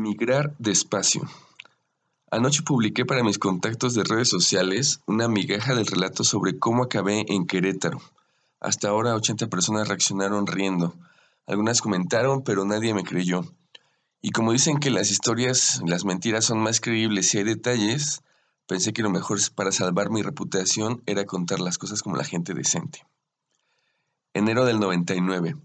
Migrar despacio. Anoche publiqué para mis contactos de redes sociales una migaja del relato sobre cómo acabé en Querétaro. Hasta ahora 80 personas reaccionaron riendo. Algunas comentaron, pero nadie me creyó. Y como dicen que las historias, las mentiras son más creíbles si hay detalles, pensé que lo mejor para salvar mi reputación era contar las cosas como la gente decente. Enero del 99.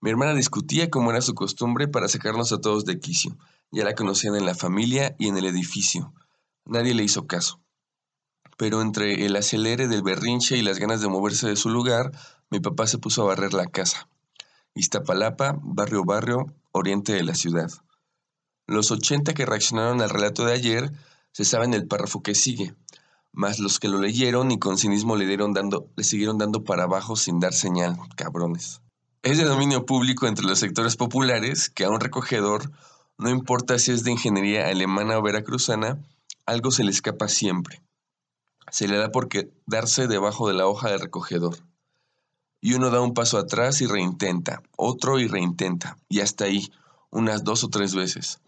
Mi hermana discutía como era su costumbre para sacarnos a todos de quicio. Ya la conocían en la familia y en el edificio. Nadie le hizo caso. Pero entre el acelere del berrinche y las ganas de moverse de su lugar, mi papá se puso a barrer la casa. Iztapalapa, barrio barrio, oriente de la ciudad. Los 80 que reaccionaron al relato de ayer se saben el párrafo que sigue, mas los que lo leyeron y con cinismo le, dieron dando, le siguieron dando para abajo sin dar señal, cabrones. Es de dominio público entre los sectores populares que a un recogedor, no importa si es de ingeniería alemana o veracruzana, algo se le escapa siempre. Se le da por darse debajo de la hoja del recogedor. Y uno da un paso atrás y reintenta, otro y reintenta, y hasta ahí, unas dos o tres veces.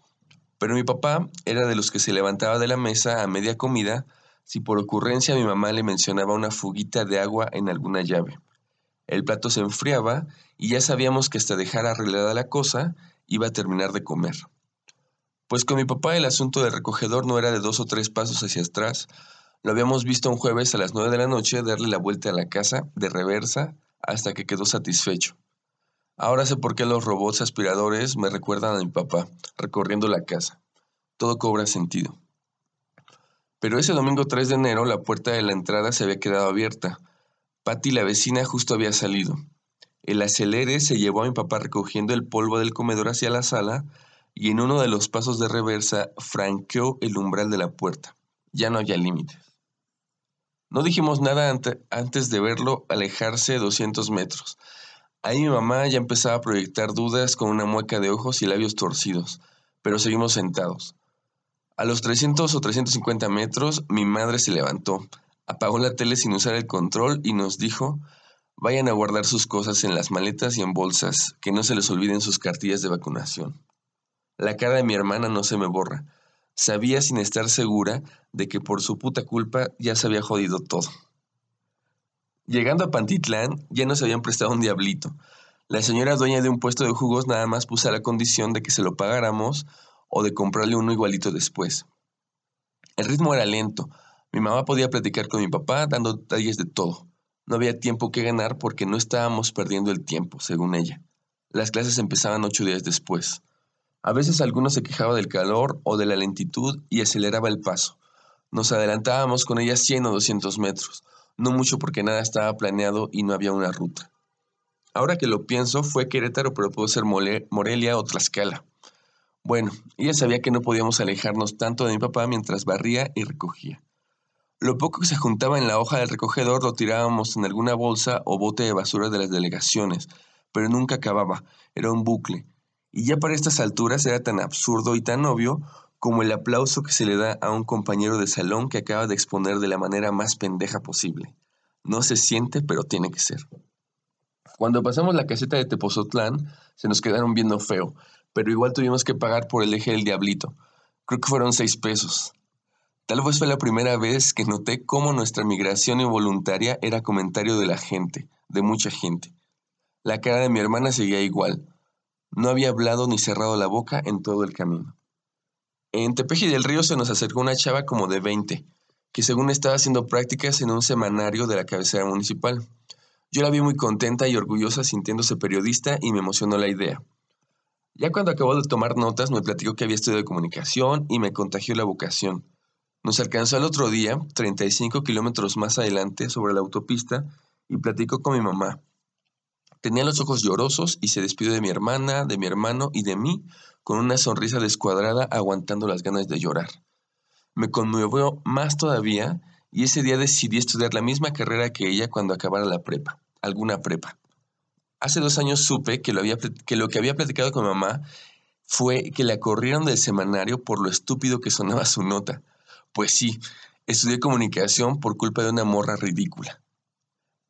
Pero mi papá era de los que se levantaba de la mesa a media comida si por ocurrencia mi mamá le mencionaba una fuguita de agua en alguna llave. El plato se enfriaba y ya sabíamos que hasta dejar arreglada la cosa iba a terminar de comer. Pues con mi papá el asunto del recogedor no era de dos o tres pasos hacia atrás. Lo habíamos visto un jueves a las nueve de la noche darle la vuelta a la casa de reversa hasta que quedó satisfecho. Ahora sé por qué los robots aspiradores me recuerdan a mi papá, recorriendo la casa. Todo cobra sentido. Pero ese domingo 3 de enero la puerta de la entrada se había quedado abierta, Patty, la vecina, justo había salido. El acelere se llevó a mi papá recogiendo el polvo del comedor hacia la sala y en uno de los pasos de reversa franqueó el umbral de la puerta. Ya no había límites. No dijimos nada antes de verlo alejarse 200 metros. Ahí mi mamá ya empezaba a proyectar dudas con una mueca de ojos y labios torcidos, pero seguimos sentados. A los 300 o 350 metros, mi madre se levantó, Apagó la tele sin usar el control y nos dijo, vayan a guardar sus cosas en las maletas y en bolsas, que no se les olviden sus cartillas de vacunación. La cara de mi hermana no se me borra. Sabía sin estar segura de que por su puta culpa ya se había jodido todo. Llegando a Pantitlán, ya nos habían prestado un diablito. La señora dueña de un puesto de jugos nada más puso la condición de que se lo pagáramos o de comprarle uno igualito después. El ritmo era lento, mi mamá podía platicar con mi papá dando detalles de todo. No había tiempo que ganar porque no estábamos perdiendo el tiempo, según ella. Las clases empezaban ocho días después. A veces alguno se quejaba del calor o de la lentitud y aceleraba el paso. Nos adelantábamos con ella 100 o 200 metros, no mucho porque nada estaba planeado y no había una ruta. Ahora que lo pienso, fue Querétaro, pero pudo ser Morelia o Tlaxcala. Bueno, ella sabía que no podíamos alejarnos tanto de mi papá mientras barría y recogía. Lo poco que se juntaba en la hoja del recogedor lo tirábamos en alguna bolsa o bote de basura de las delegaciones, pero nunca acababa, era un bucle. Y ya para estas alturas era tan absurdo y tan obvio como el aplauso que se le da a un compañero de salón que acaba de exponer de la manera más pendeja posible. No se siente, pero tiene que ser. Cuando pasamos la caseta de Tepozotlán, se nos quedaron viendo feo, pero igual tuvimos que pagar por el eje del diablito. Creo que fueron seis pesos. Tal vez fue la primera vez que noté cómo nuestra migración involuntaria era comentario de la gente, de mucha gente. La cara de mi hermana seguía igual. No había hablado ni cerrado la boca en todo el camino. En Tepeji del Río se nos acercó una chava como de 20, que según estaba haciendo prácticas en un semanario de la cabecera municipal. Yo la vi muy contenta y orgullosa sintiéndose periodista y me emocionó la idea. Ya cuando acabó de tomar notas me platicó que había estudiado comunicación y me contagió la vocación. Nos alcanzó al otro día, 35 kilómetros más adelante, sobre la autopista, y platicó con mi mamá. Tenía los ojos llorosos y se despidió de mi hermana, de mi hermano y de mí con una sonrisa descuadrada aguantando las ganas de llorar. Me conmovió más todavía y ese día decidí estudiar la misma carrera que ella cuando acabara la prepa, alguna prepa. Hace dos años supe que lo, había, que lo que había platicado con mamá fue que la corrieron del semanario por lo estúpido que sonaba su nota. Pues sí, estudié comunicación por culpa de una morra ridícula.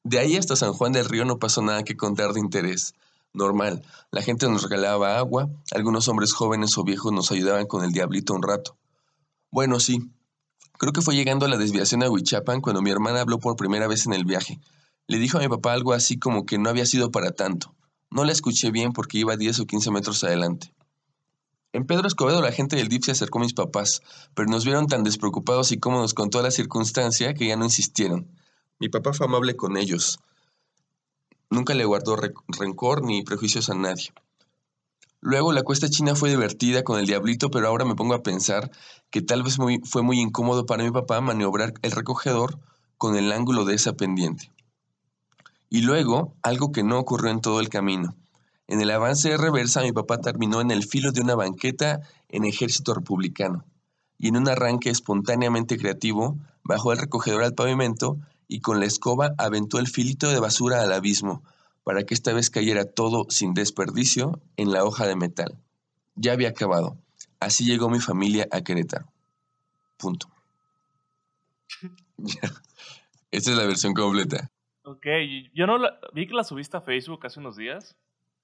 De ahí hasta San Juan del Río no pasó nada que contar de interés. Normal, la gente nos regalaba agua, algunos hombres jóvenes o viejos nos ayudaban con el diablito un rato. Bueno, sí, creo que fue llegando a la desviación a Huichapan cuando mi hermana habló por primera vez en el viaje. Le dijo a mi papá algo así como que no había sido para tanto. No la escuché bien porque iba 10 o 15 metros adelante. En Pedro Escobedo la gente del DIF se acercó a mis papás, pero nos vieron tan despreocupados y cómodos con toda la circunstancia que ya no insistieron. Mi papá fue amable con ellos. Nunca le guardó rencor ni prejuicios a nadie. Luego la cuesta china fue divertida con el diablito, pero ahora me pongo a pensar que tal vez fue muy incómodo para mi papá maniobrar el recogedor con el ángulo de esa pendiente. Y luego, algo que no ocurrió en todo el camino. En el avance de reversa, mi papá terminó en el filo de una banqueta en ejército republicano, y en un arranque espontáneamente creativo, bajó el recogedor al pavimento y con la escoba aventó el filito de basura al abismo, para que esta vez cayera todo sin desperdicio en la hoja de metal. Ya había acabado. Así llegó mi familia a Querétaro. Punto. Esta es la versión completa. Ok, yo no la, vi que la subiste a Facebook hace unos días.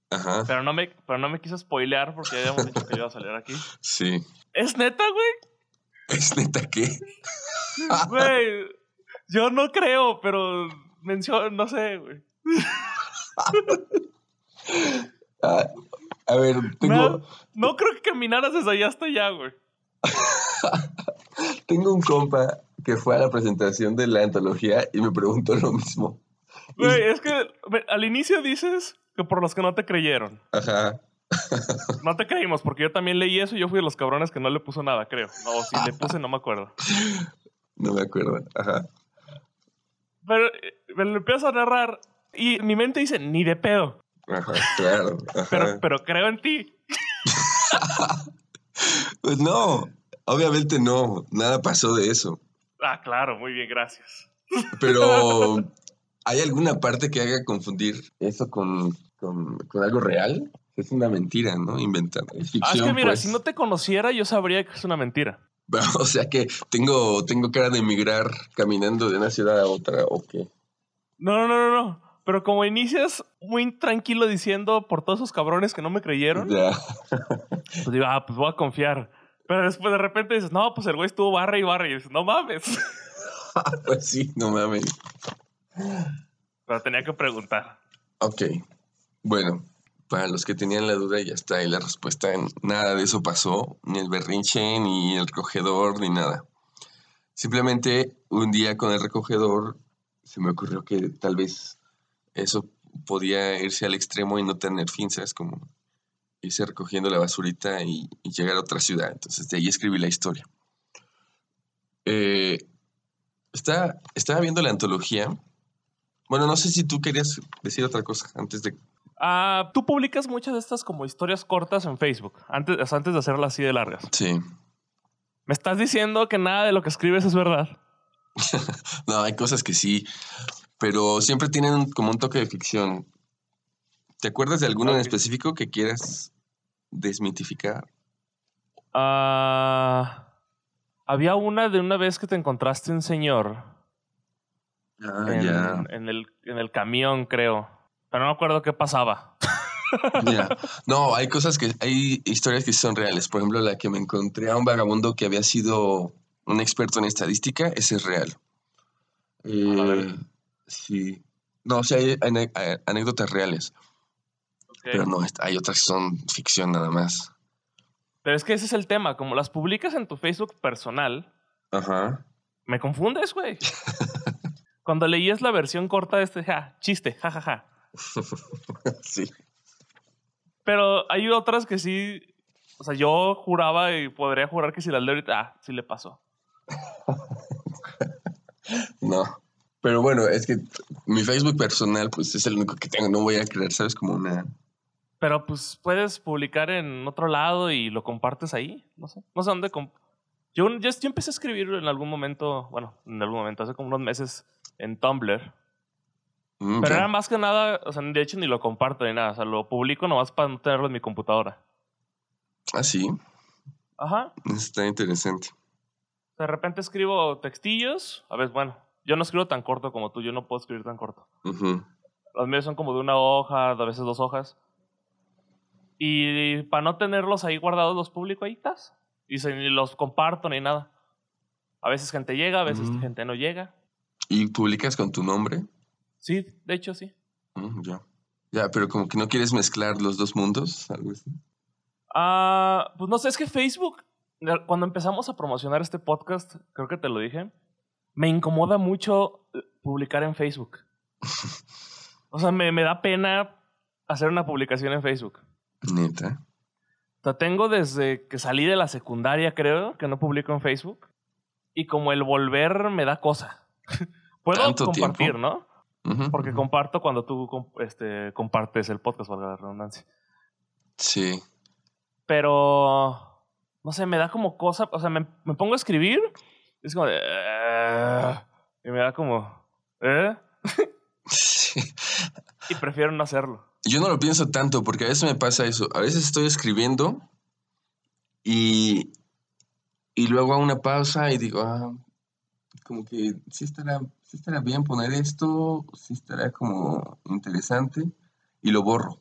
Ajá. Pero no me, pero no me quiso spoilear porque ya habíamos dicho que iba a salir aquí. Sí. ¿Es neta, güey? ¿Es neta qué? Güey, yo no creo, pero menciono, no sé, güey. Ah, a ver, tengo... No, creo que caminaras desde allá hasta allá, güey. tengo un compa que fue a la presentación de la antología y me preguntó lo mismo. Güey, es que al inicio dices que por los que no te creyeron. Ajá. No te creímos, porque yo también leí eso y yo fui de los cabrones que no le puso nada, creo. O si le puse, no me acuerdo. No me acuerdo, ajá. Pero me lo empiezo a narrar y mi mente dice, ni de pedo. Ajá, claro. Pero, pero creo en ti. pues no, obviamente no, nada pasó de eso. Ah, claro, muy bien, gracias. Pero, ¿hay alguna parte que haga confundir eso con, con, algo real? Es una mentira, ¿no? Inventada. Es ah, es que mira, pues. si no te conociera, yo sabría que es una mentira. o sea que tengo, tengo cara de emigrar caminando de una ciudad a otra, ¿o qué? No, no, no, no. Pero como inicias muy tranquilo diciendo por todos esos cabrones que no me creyeron, pues digo, ah, pues voy a confiar. Pero después de repente dices, no, pues el güey estuvo barra y barra. Y dices, no mames. pues sí, no mames. Pero tenía que preguntar. Ok. Bueno, para los que tenían la duda, ya está ahí la respuesta. Nada de eso pasó, ni el berrinche, ni el recogedor, ni nada. Simplemente un día con el recogedor se me ocurrió que tal vez eso podía irse al extremo y no tener fin, ¿sabes? Como irse recogiendo la basurita y, llegar a otra ciudad. Entonces de ahí escribí la historia. Eh, está, estaba viendo la antología. Bueno, no sé si tú querías decir otra cosa antes de... Ah, tú publicas muchas de estas como historias cortas en Facebook, antes, antes de hacerlas así de largas. Sí. ¿Me estás diciendo que nada de lo que escribes es verdad? no, hay cosas que sí pero siempre tienen como un toque de ficción. ¿Te acuerdas de alguno en específico que quieras desmitificar? Ah, había una de una vez que te encontraste un señor. Ah, en, ya. En el, en el camión, creo. Pero no me acuerdo qué pasaba. No, hay cosas que, hay historias que son reales. Por ejemplo, la que me encontré a un vagabundo que había sido un experto en estadística, ese es real. Eh, Sí. No, sí hay, anécdotas reales. Pero no, hay otras que son ficción nada más. Pero es que ese es el tema. Como las publicas en tu Facebook personal. Ajá. Me confundes, güey. Cuando leías la versión corta de este, ja, chiste, jajaja. sí. Pero hay otras que sí. O sea, yo juraba y podría jurar que si las leo ahorita, ah, sí le pasó. no. Pero bueno, es que mi Facebook personal, pues es el único que tengo. No voy a creer, ¿sabes? Como una. Pero pues puedes publicar en otro lado y lo compartes ahí. No sé. No sé dónde. Yo, yo, empecé a escribir en algún momento, bueno, en algún momento, hace como unos meses, en Tumblr. Mm, Pero era más que nada, o sea, de hecho ni lo comparto ni nada. O sea, lo publico nomás para no tenerlo en mi computadora. Ah, sí. Ajá. Está interesante. De repente escribo textillos. A ver, bueno, yo no escribo tan corto como tú, yo no puedo escribir tan corto. Los míos son como de una hoja, a veces dos hojas. Y para no tenerlos ahí guardados, los publico ahí, tas. Y se- ni los comparto ni nada. A veces gente llega, a veces Mm. gente no llega. ¿Y publicas con tu nombre? Sí, de hecho sí. Mm, ya. Ya, pero como que no quieres mezclar los dos mundos, algo así. Ah, pues no sé, es que Facebook, eh, cuando empezamos a promocionar este podcast, creo que te lo dije, me incomoda mucho eh, publicar en Facebook. O sea, me, me da pena hacer una publicación en Facebook. Neta. O sea, tengo desde que salí de la secundaria, creo, que no publico en Facebook. Y como el volver me da cosa. Puedo ¿Tanto compartir, tiempo? ¿no? Ujú, Porque ujú. comparto cuando tú este, compartes el podcast, valga la redundancia. Sí. Pero, no sé, me da como cosa, o sea, me, me pongo a escribir, y es como de... "Ah", y me da como... ¿Eh? Sí. Y prefiero no hacerlo. Yo no lo pienso tanto porque a veces me pasa eso. A veces estoy escribiendo y, y luego hago una pausa y digo, ah, como que sí estará, sí estará bien poner esto, sí estará como interesante y lo borro.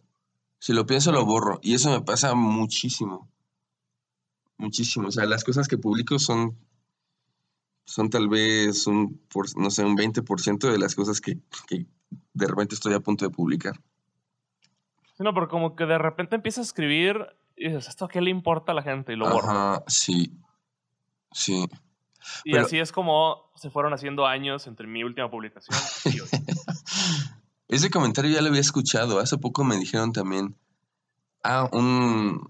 Si lo pienso, lo borro. Y eso me pasa muchísimo. Muchísimo. O sea, las cosas que publico son, son tal vez un, por- no sé, un 20% de las cosas que, que de repente estoy a punto de publicar. Sí, no, pero como que de repente empiezas a escribir y dices, ¿esto a qué le importa a la gente? Y lo borro. Ajá, sí. Sí. Y pero- así es como se fueron haciendo años entre mi última publicación y hoy. Ese comentario ya lo había escuchado. Hace poco me dijeron también. Ah, un,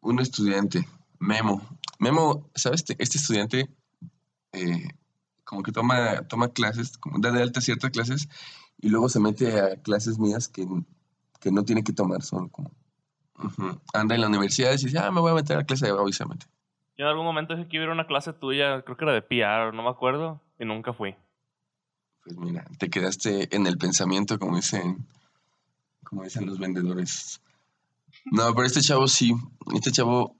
un estudiante, Memo. Memo, ¿sabes? Este- Este estudiante eh, como que toma, toma clases, como da de alta ciertas clases y luego se mete a clases mías que, que no tiene que tomar, son como... Anda en la universidad y dice, ah, me voy a meter a clase de y se mete. Yo en algún momento dije que iba a ir a una clase tuya, creo que era de PR, no me acuerdo, y nunca fui. Pues mira, te quedaste en el pensamiento, como dicen, como dicen los vendedores. No, pero este chavo sí, este chavo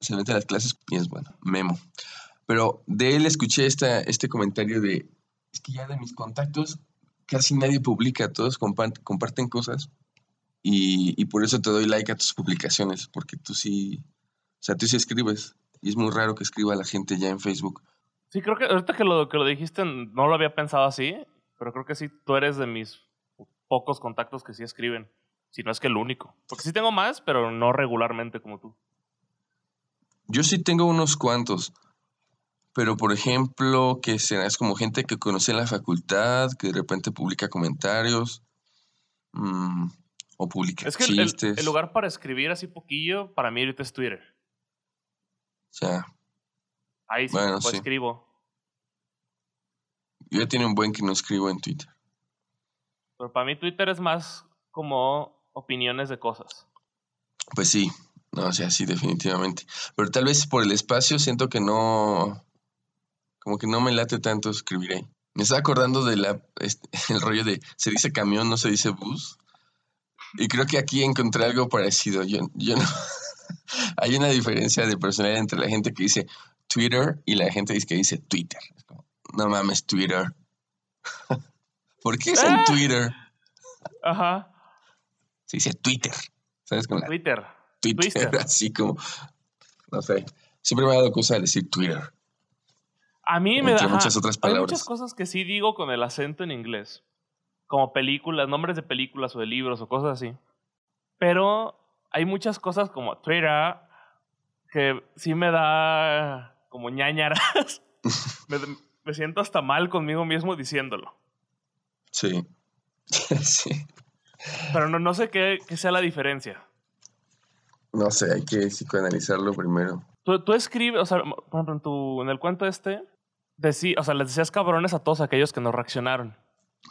se mete a las clases y es bueno, memo. Pero de él escuché esta, este comentario de, es que ya de mis contactos casi nadie publica, todos compa- comparten cosas y, y por eso te doy like a tus publicaciones, porque tú sí, o sea, tú sí escribes y es muy raro que escriba la gente ya en Facebook. Sí, creo que ahorita que lo, que lo dijiste no lo había pensado así, pero creo que sí, tú eres de mis pocos contactos que sí escriben, si no es que el único. Porque sí tengo más, pero no regularmente como tú. Yo sí tengo unos cuantos, pero por ejemplo, que será es como gente que conocí en la facultad, que de repente publica comentarios, mm, o publica Es que el, el- chistes. el lugar para escribir así poquillo, para mí ahorita es Twitter. Sea, Ahí sí, Bueno, pues sí. escribo. yo ya tiene un buen que no escribo en Twitter. Pero para mí Twitter es más como opiniones de cosas. Pues sí, no, o sea, sí, definitivamente. Pero tal vez por el espacio siento que no, como que no me late tanto escribir ahí. Me estaba acordando de la, este, el rollo de, se dice camión, no se dice bus. Y creo que aquí encontré algo parecido. Yo, yo no, hay una diferencia de personalidad entre la gente que dice Twitter y la gente que dice Twitter. No mames, Twitter. ¿Por qué es en Ah. Twitter? Ajá, Se dice Twitter. ¿Sabes? La Twitter. Twitter, Twister. así como, no sé. Siempre me ha dado cosa decir Twitter. A mí me da. Muchas otras Hay palabras. muchas cosas que sí digo con el acento en inglés. Como películas, nombres de películas o de libros o cosas así. Pero hay muchas cosas como Twitter que sí me da como ñañaras. me, me siento hasta mal conmigo mismo diciéndolo. Sí. sí. Pero no, no sé qué, qué sea la diferencia. No sé, hay que psicoanalizarlo primero. Tú, tú escribes, o sea, por ejemplo, en, tu, en el cuento este, decí, o sea, les decías cabrones a todos aquellos que no reaccionaron.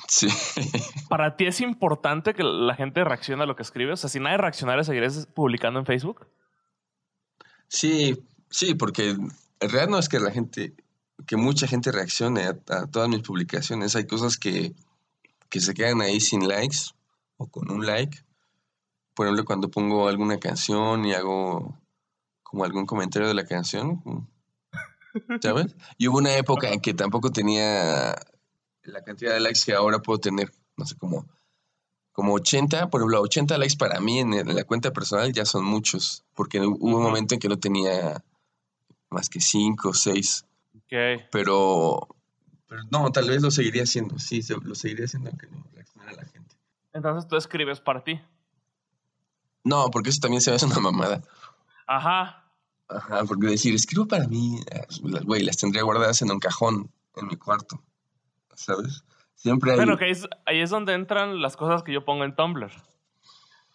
Sí. ¿Para ti es importante que la gente reaccione a lo que escribes? O sea, si nadie reaccionara, ¿seguirías publicando en Facebook? Sí, sí, porque en realidad no es que la gente, que mucha gente reaccione a, a todas mis publicaciones. Hay cosas que, que se quedan ahí sin likes o con un like. Por ejemplo, cuando pongo alguna canción y hago como algún comentario de la canción, ¿sabes? Y hubo una época en que tampoco tenía la cantidad de likes que ahora puedo tener, no sé, como como 80, por ejemplo, 80 likes para mí en, en la cuenta personal ya son muchos, porque hubo un momento en que no tenía más que 5 o 6, Ok. pero, pero no, tal vez lo seguiría haciendo, sí, lo seguiría haciendo aunque no reaccionara la gente. Entonces tú escribes para ti. No, porque eso también se me hace una mamada. Ajá. Ajá, porque decir, escribo para mí, las- güey, las tendría guardadas en un cajón en mi cuarto, ¿sabes? Siempre hay... Bueno, que ahí es, ahí es donde entran las cosas que yo pongo en Tumblr.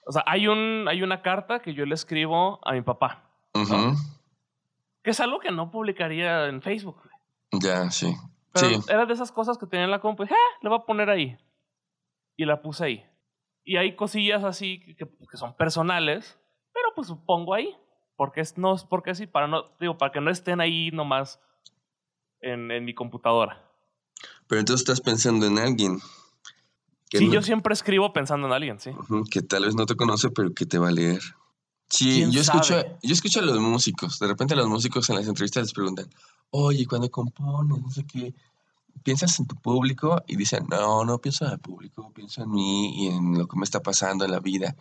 O sea, hay, un, hay una carta que yo le escribo a mi papá, Ujú, que es algo que no publicaría en Facebook. Ya, sí. Pero sí, era de esas cosas que tenía en la compu dije, ah, le voy a poner ahí. Y la puse ahí. Y hay cosillas así que, que son personales, pero pues pongo ahí. Porque es, no, porque sí, para no, digo, para que no estén ahí nomás en, en mi computadora. Pero entonces estás pensando en alguien. que Sí, no- yo siempre escribo pensando en alguien, sí. Que tal vez no te conoce, pero que te va a leer. Sí, ¿Quién yo escucho, sabe? yo escucho a los músicos. De repente a los músicos en las entrevistas les preguntan, oye, cuando compones, no sé qué, ¿piensas en tu público? Y dicen, no, no pienso en el público, pienso en mí y en lo que me está pasando en la vida.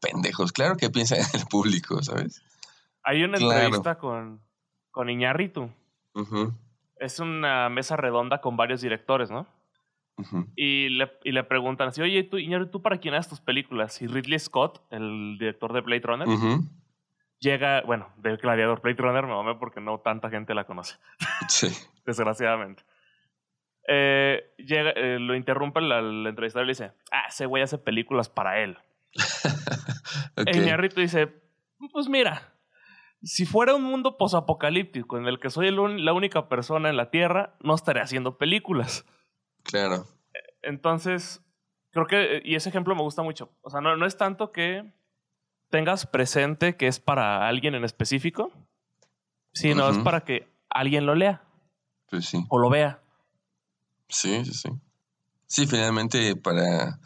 Pendejos, claro que piensan en el público, ¿sabes? Hay una Claro. entrevista con, con Iñárritu. Ujú, Es una mesa redonda con varios directores, ¿no? ujú. Y le, y le preguntan así, oye, tú, Iñárritu, ¿tú para quién haces tus películas? Y Ridley Scott, el director de Blade Runner, Ujú, llega, bueno, del Gladiador Blade Runner, me mamé porque no tanta gente la conoce, Sí. desgraciadamente. Eh, llega, eh, lo interrumpe la, la entrevistadora y le dice, ah, ese güey hace películas para él. Ok. E Iñárritu dice, pues mira, si fuera un mundo posapocalíptico en el que soy el la única persona en la Tierra, no estaría haciendo películas. Claro. Entonces, creo que, y ese ejemplo me gusta mucho. O sea, no, no es tanto que tengas presente que es para alguien en específico, sino es para que alguien lo lea Pues sí. o lo vea. Sí, sí, sí. Sí, finalmente para...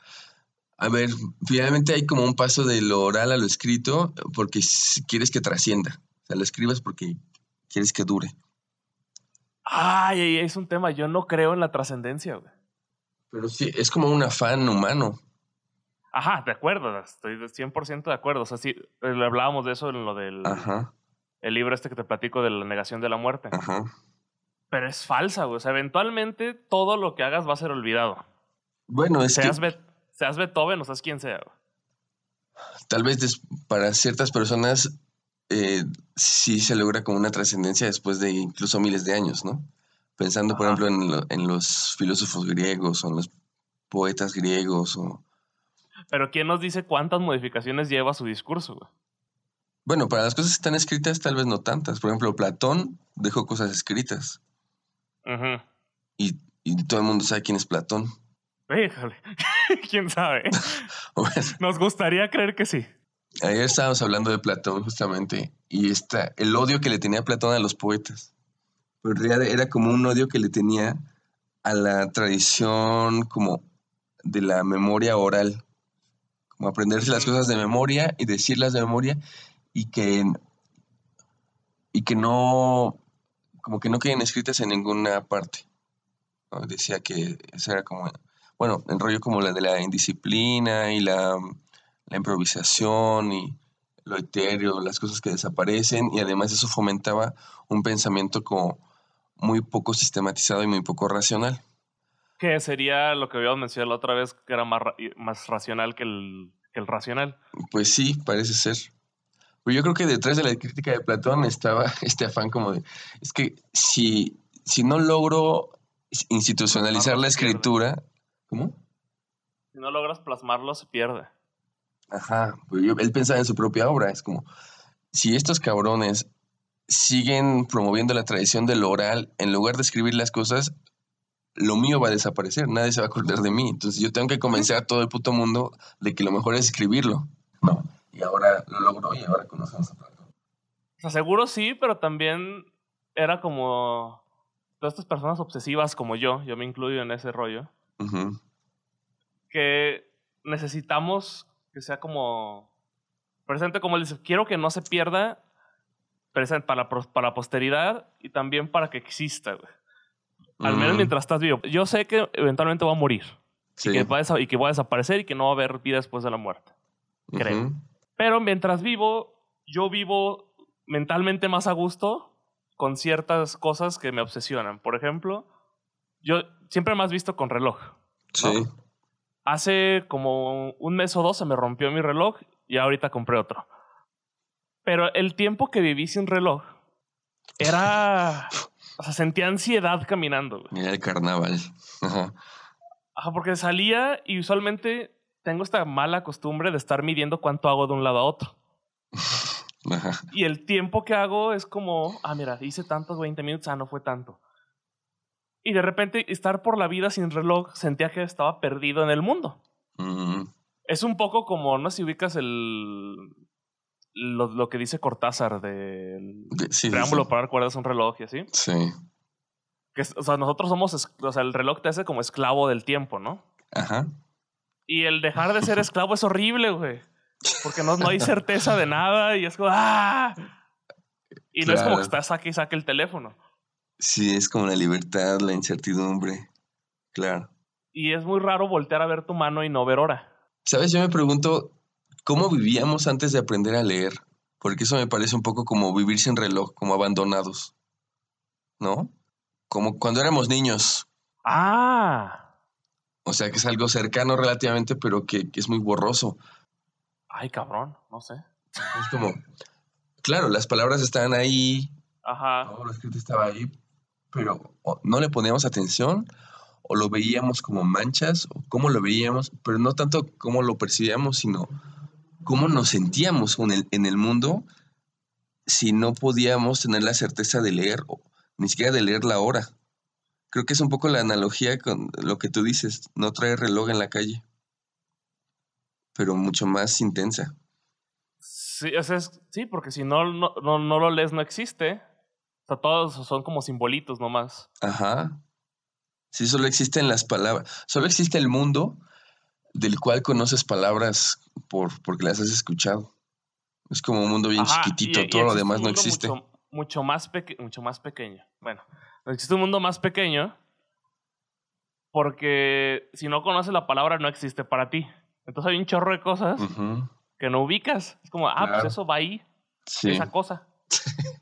A ver, finalmente hay como un paso de lo oral a lo escrito porque si quieres que trascienda. Sea, lo escribas porque quieres que dure. Ay, es un tema. Yo no creo en la trascendencia, güey. Pero sí, es como un afán humano. Ajá, de acuerdo, estoy de 100% de acuerdo. O sea, sí, eh, hablábamos de eso en lo del Ajá, el libro este que te platico de la negación de la muerte. ajá. Pero es falsa, güey. O sea, eventualmente todo lo que hagas va a ser olvidado. Bueno, es Seas, que Be- seas Beethoven o seas quien sea, güey. tal vez para ciertas personas eh, sí se logra como una trascendencia después de incluso miles de años, ¿no? Pensando, por Ajá. ejemplo, en, lo- en los filósofos griegos o en los poetas griegos o... Pero ¿quién nos dice cuántas modificaciones lleva su discurso, güey? Bueno, para las cosas que están escritas, tal vez no tantas. Por ejemplo, Platón dejó cosas escritas Ujú. y, y todo el mundo sabe quién es Platón. Híjole. ¿Quién sabe? Bueno, Nos gustaría creer que sí. Ayer estábamos hablando de Platón justamente y está el odio que le tenía Platón a los poetas. Pero en realidad era como un odio que le tenía a la tradición como de la memoria oral. Como aprenderse las cosas de memoria y decirlas de memoria y que, y que no, como que no queden escritas en ninguna parte. ¿no? Decía que eso era como, bueno, el rollo como la de la indisciplina y la, la improvisación y lo etéreo, las cosas que desaparecen y además eso fomentaba un pensamiento como muy poco sistematizado y muy poco racional. Que sería lo que habíamos mencionado la otra vez, que era más, ra- más racional que el, que el racional. Pues sí, parece ser. Pero yo creo que detrás de la crítica de Platón estaba este afán como de, es que si, si no logro institucionalizar la escritura, ¿cómo? Si no logras plasmarlo, se pierde. Ajá, pues yo- él pensaba en su propia obra, es como, si estos cabrones siguen promoviendo la tradición del oral, en lugar de escribir las cosas, lo mío va a desaparecer, nadie se va a acordar de mí. Entonces yo tengo que convencer a todo el puto mundo de que lo mejor es escribirlo. No, y ahora lo logro y ahora conocemos a Platón. O sea, seguro sí, pero también era como todas estas personas obsesivas como yo, yo me incluyo en ese rollo, que necesitamos que sea como presente, como dice, quiero que no se pierda presente para, para la posteridad y también para que exista, güey. Al menos Mm, mientras estás vivo. Yo sé que eventualmente va a morir. y, que va a, y que a desaparecer y que no va a haber vida después de la muerte. Creo. Ujú. Pero mientras vivo, yo vivo mentalmente más a gusto con ciertas cosas que me obsesionan. Por ejemplo, yo siempre me has visto con reloj. Sí. Hace como un mes o dos se me rompió mi reloj y ahorita compré otro. Pero el tiempo que viví sin reloj era... O sea, sentía ansiedad caminando. güey. Mira el carnaval. Ajá. Ajá, porque salía y usualmente tengo esta mala costumbre de estar midiendo cuánto hago de un lado a otro. Ajá. Y el tiempo que hago es como, ah, mira, hice tantos 20 minutos, ah, no fue tanto. Y de repente estar por la vida sin reloj sentía que estaba perdido en el mundo. Es un poco como, no sé si ubicas el. Lo, lo que dice Cortázar del de- sí, preámbulo sí. para cuerdas un reloj y así. Sí. Que, o sea, nosotros somos. O sea, el reloj te hace como esclavo del tiempo, ¿no? Ajá. Y el dejar de ser esclavo es horrible, güey. Porque no, no hay certeza de nada y es como. ¡Ah! Y no es como que estás saque y saque el teléfono. Sí, es como la libertad, la incertidumbre. Claro. Y es muy raro voltear a ver tu mano y no ver hora. ¿Sabes? Yo me pregunto, ¿cómo vivíamos antes de aprender a leer? Porque eso me parece un poco como vivir sin reloj, como abandonados. ¿No? Como cuando éramos niños. ¡Ah! O sea, que es algo cercano relativamente, pero que, que es muy borroso. Ay, cabrón, no sé. Es como, claro, las palabras estaban ahí, Ajá. todo lo escrito estaba ahí, pero no le poníamos atención o lo veíamos como manchas o cómo lo veíamos, pero no tanto cómo lo percibíamos, sino cómo nos sentíamos en el, en el mundo si no podíamos tener la certeza de leer o ni siquiera de leer la hora. Creo que es un poco la analogía con lo que tú dices, no traer reloj en la calle, pero mucho más intensa. Sí, sí, porque si no, no, no, no lo lees, no existe. O sea, todos son como simbolitos nomás. Ajá. Sí, solo existen las palabras. Solo existe el mundo del cual conoces palabras por, porque las has escuchado. Es como un mundo bien Ajá, chiquitito, y- y todo lo existe demás no existe. Mucho, mucho más peque- mucho más pequeño. Bueno, existe un mundo más pequeño porque si no conoces la palabra no existe para ti. Entonces hay un chorro de cosas que no ubicas. Es como, ah, Claro. pues eso va ahí, Sí, esa cosa.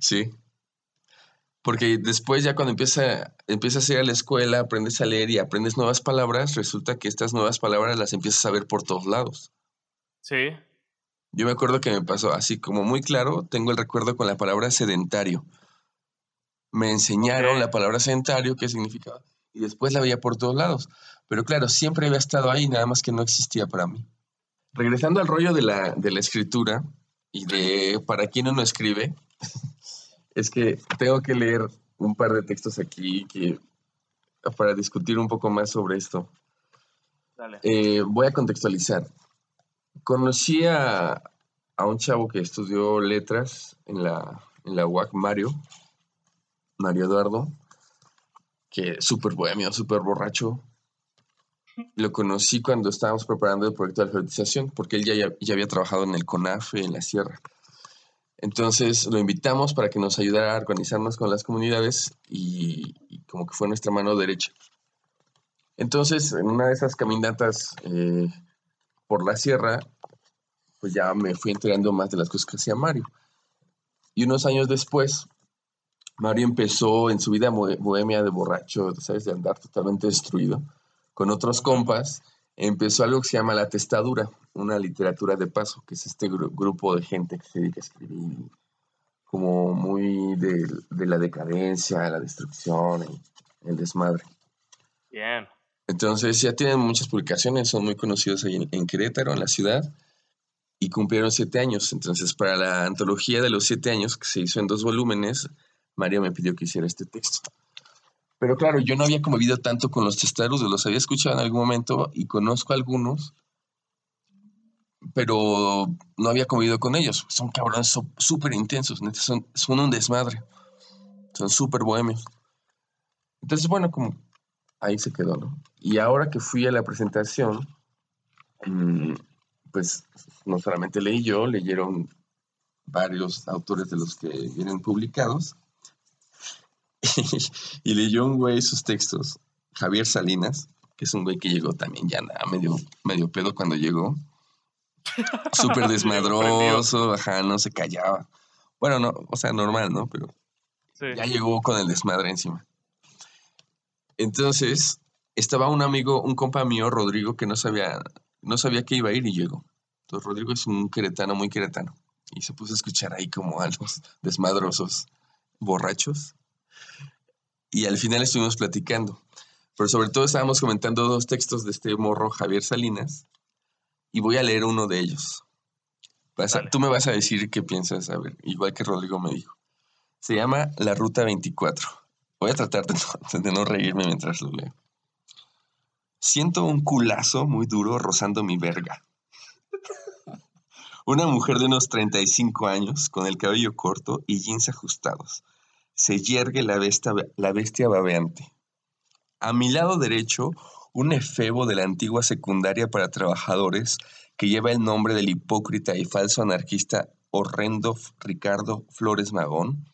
sí. Porque después ya cuando empieza, empiezas a ir a la escuela, aprendes a leer y aprendes nuevas palabras, resulta que estas nuevas palabras las empiezas a ver por todos lados. Sí. Yo me acuerdo que me pasó así como muy claro, tengo el recuerdo con la palabra sedentario. Me enseñaron Ok. la palabra sedentario, qué significaba, y después la veía por todos lados. Pero claro, siempre había estado ahí, nada más que no existía para mí. Regresando al rollo de la, de la escritura y de para quién uno escribe, es que tengo que leer un par de textos aquí que, para discutir un poco más sobre esto. Dale. Eh, voy a contextualizar. Conocí a, a un chavo que estudió letras en la, en la UAC, Mario, Mario Eduardo, que súper bohemio, súper borracho. Lo conocí cuando estábamos preparando el proyecto de alfabetización, porque él ya, ya, ya había trabajado en el CONAFE, en la Sierra. Entonces lo invitamos para que nos ayudara a organizarnos con las comunidades y, como que fue nuestra mano derecha. Entonces, en una de esas caminatas eh, por la sierra, pues ya me fui enterando más de las cosas que hacía Mario. Y unos años después, Mario empezó en su vida bohe- bohemia de borracho, ¿sabes? De andar totalmente destruido. Con otros compas, empezó algo que se llama La Testadura, una literatura de paso, que es este gru- grupo de gente que se dedica a escribir como muy de, de la decadencia, la destrucción, el desmadre. Bien. Entonces ya tienen muchas publicaciones, son muy conocidos ahí en, en Querétaro, en la ciudad, y cumplieron siete años. Entonces para la antología de los siete años, que se hizo en dos volúmenes, Mario me pidió que hiciera este texto. Pero claro, yo no había convivido tanto con los testarudos, los había escuchado en algún momento y conozco a algunos, pero no había convivido con ellos. Son cabrones súper intensos, son, son un desmadre. Son súper bohemios. Entonces, bueno, como ahí se quedó, ¿no? Y ahora que fui a la presentación, mm, pues no solamente leí yo, leyeron varios autores de los que vienen publicados. y leyó un güey sus textos, Javier Salinas, que es un güey que llegó también ya nada, medio, medio pedo cuando llegó. Súper desmadroso, ajá, no se callaba. Bueno, no, o sea, normal, ¿no? Pero Sí. ya llegó con el desmadre encima. Entonces, estaba un amigo, un compa mío, Rodrigo, que no sabía, no sabía que iba a ir y llegó. Entonces, Rodrigo es un queretano, muy queretano. Y se puso a escuchar ahí como a los desmadrosos, borrachos. Y al final estuvimos platicando. Pero sobre todo estábamos comentando dos textos de este morro, Javier Salinas. Y voy a leer uno de ellos. Vas a- Dale. tú me vas a decir qué piensas, a ver, igual que Rodrigo me dijo. Se llama La Ruta 24. Voy a tratar de no, de no reírme mientras lo leo. Siento un culazo muy duro rozando mi verga. Una mujer de unos 35 años, con el cabello corto y jeans ajustados. Se yergue la bestia, la bestia babeante. A mi lado derecho, un efebo de la antigua secundaria para trabajadores que lleva el nombre del hipócrita y falso anarquista horrendo Ricardo Flores Magón,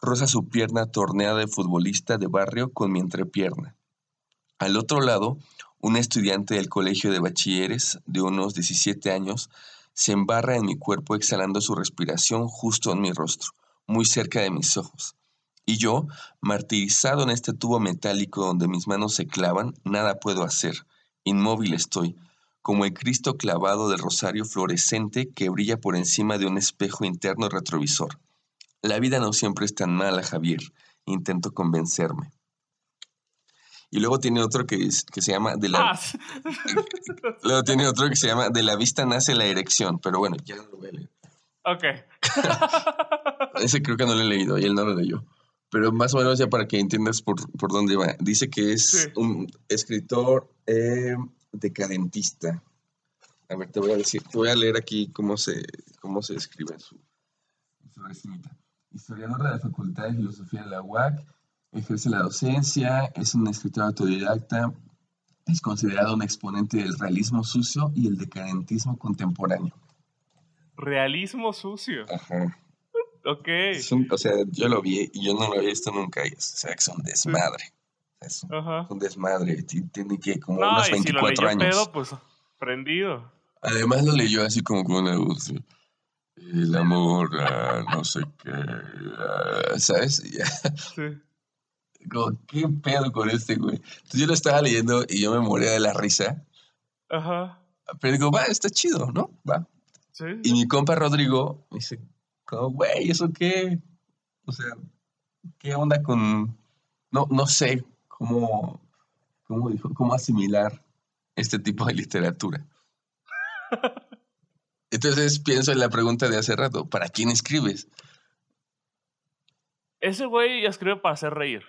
roza su pierna torneada de futbolista de barrio con mi entrepierna. Al otro lado, un estudiante del colegio de bachilleres de unos 17 años se embarra en mi cuerpo exhalando su respiración justo en mi rostro, muy cerca de mis ojos. Y yo, martirizado en este tubo metálico donde mis manos se clavan, nada puedo hacer. Inmóvil estoy, como el Cristo clavado del rosario fluorescente que brilla por encima de un espejo interno retrovisor. La vida no siempre es tan mala, Javier. Intento convencerme. Y luego tiene otro que, es- que se llama de la, Ah, luego tiene otro que se llama De la vista nace la erección, pero bueno, ya no lo voy a leer. ok. Ese creo que no lo he leído y él no lo leyó. Pero más o menos ya para que entiendas por, por dónde va. Dice que es Sí. un escritor eh, decadentista. A ver, te voy a decir, te voy a leer aquí cómo se, cómo se escribe su, su. Historiador de la Facultad de Filosofía de la UAC, ejerce la docencia, es un escritor autodidacta, es considerado un exponente del realismo sucio y el decadentismo contemporáneo. Realismo sucio. Ajá. Ok. Un- o sea, yo lo vi y yo no lo había visto nunca. y o sea, que es un desmadre. Es un, Ajá. un desmadre. ti- Tiene que como No, unos y si lo 24 años. pedo, pues prendido. Además lo leyó así como con una voz. El amor, ah, no sé qué. ah, ¿Sabes? Sí. como, ¿Qué pedo con este, güey? Entonces yo lo estaba leyendo y yo me moría de la risa. Ajá. Pero digo, va, está chido, ¿no? Va. Sí. Y mi compa Rodrigo me dice, como, güey, ¿eso qué? O sea, ¿qué onda con...? No, no sé cómo, cómo, cómo asimilar este tipo de literatura. Entonces pienso en la pregunta de hace rato, ¿para quién escribes? Ese güey escribe para hacer reír,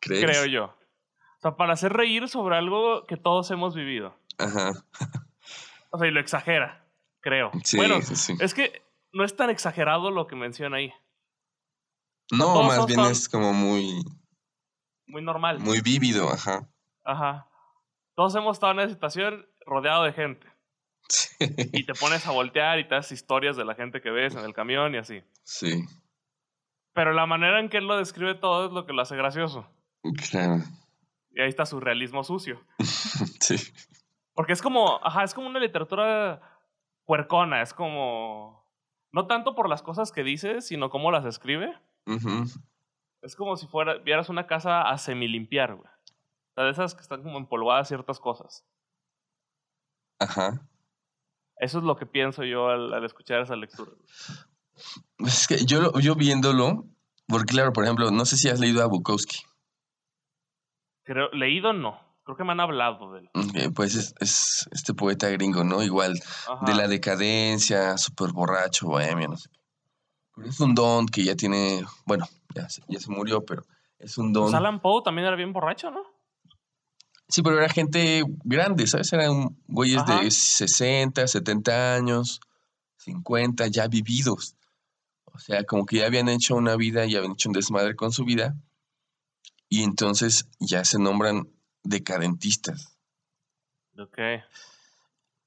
¿Crees? creo yo. O sea, para hacer reír sobre algo que todos hemos vivido. Ajá, O sea, y lo exagera, creo. sí, bueno, sí, sí. es que no es tan exagerado lo que menciona ahí. No, todos más bien es como muy, Muy normal. muy vívido, ajá. Ajá. Todos hemos estado en esa situación rodeado de gente. Y te pones a voltear y te das historias de la gente que ves en el camión y así. Sí, Pero la manera en que él lo describe todo es lo que lo hace gracioso. claro, Y ahí está su realismo sucio. sí. Porque es como, ajá, es como una literatura puercona, es como, no tanto por las cosas que dice, sino cómo las escribe. Es como si fuera, vieras una casa a semilimpiar, güey. O sea, de esas que están como empolvadas ciertas cosas. Ajá. Eso es lo que pienso yo al, al escuchar esa lectura. güey. Es que yo, yo viéndolo, porque claro, por ejemplo, no sé si has leído a Bukowski. Creo, leído no, creo que me han hablado de él. Eh, Pues es, es este poeta gringo, ¿no? Igual, Ajá. de la decadencia, súper borracho, bohemio, no sé. Pero es un don que ya tiene, bueno, ya se, ya se murió, pero es un don. Pues Alan Poe también era bien borracho, ¿no? Sí, pero era gente grande, ¿sabes? Eran güeyes Ajá. de 60, 70 años, 50, ya vividos. O sea, como que ya habían hecho una vida, ya habían hecho un desmadre con su vida. Y entonces ya se nombran decadentistas. Ok.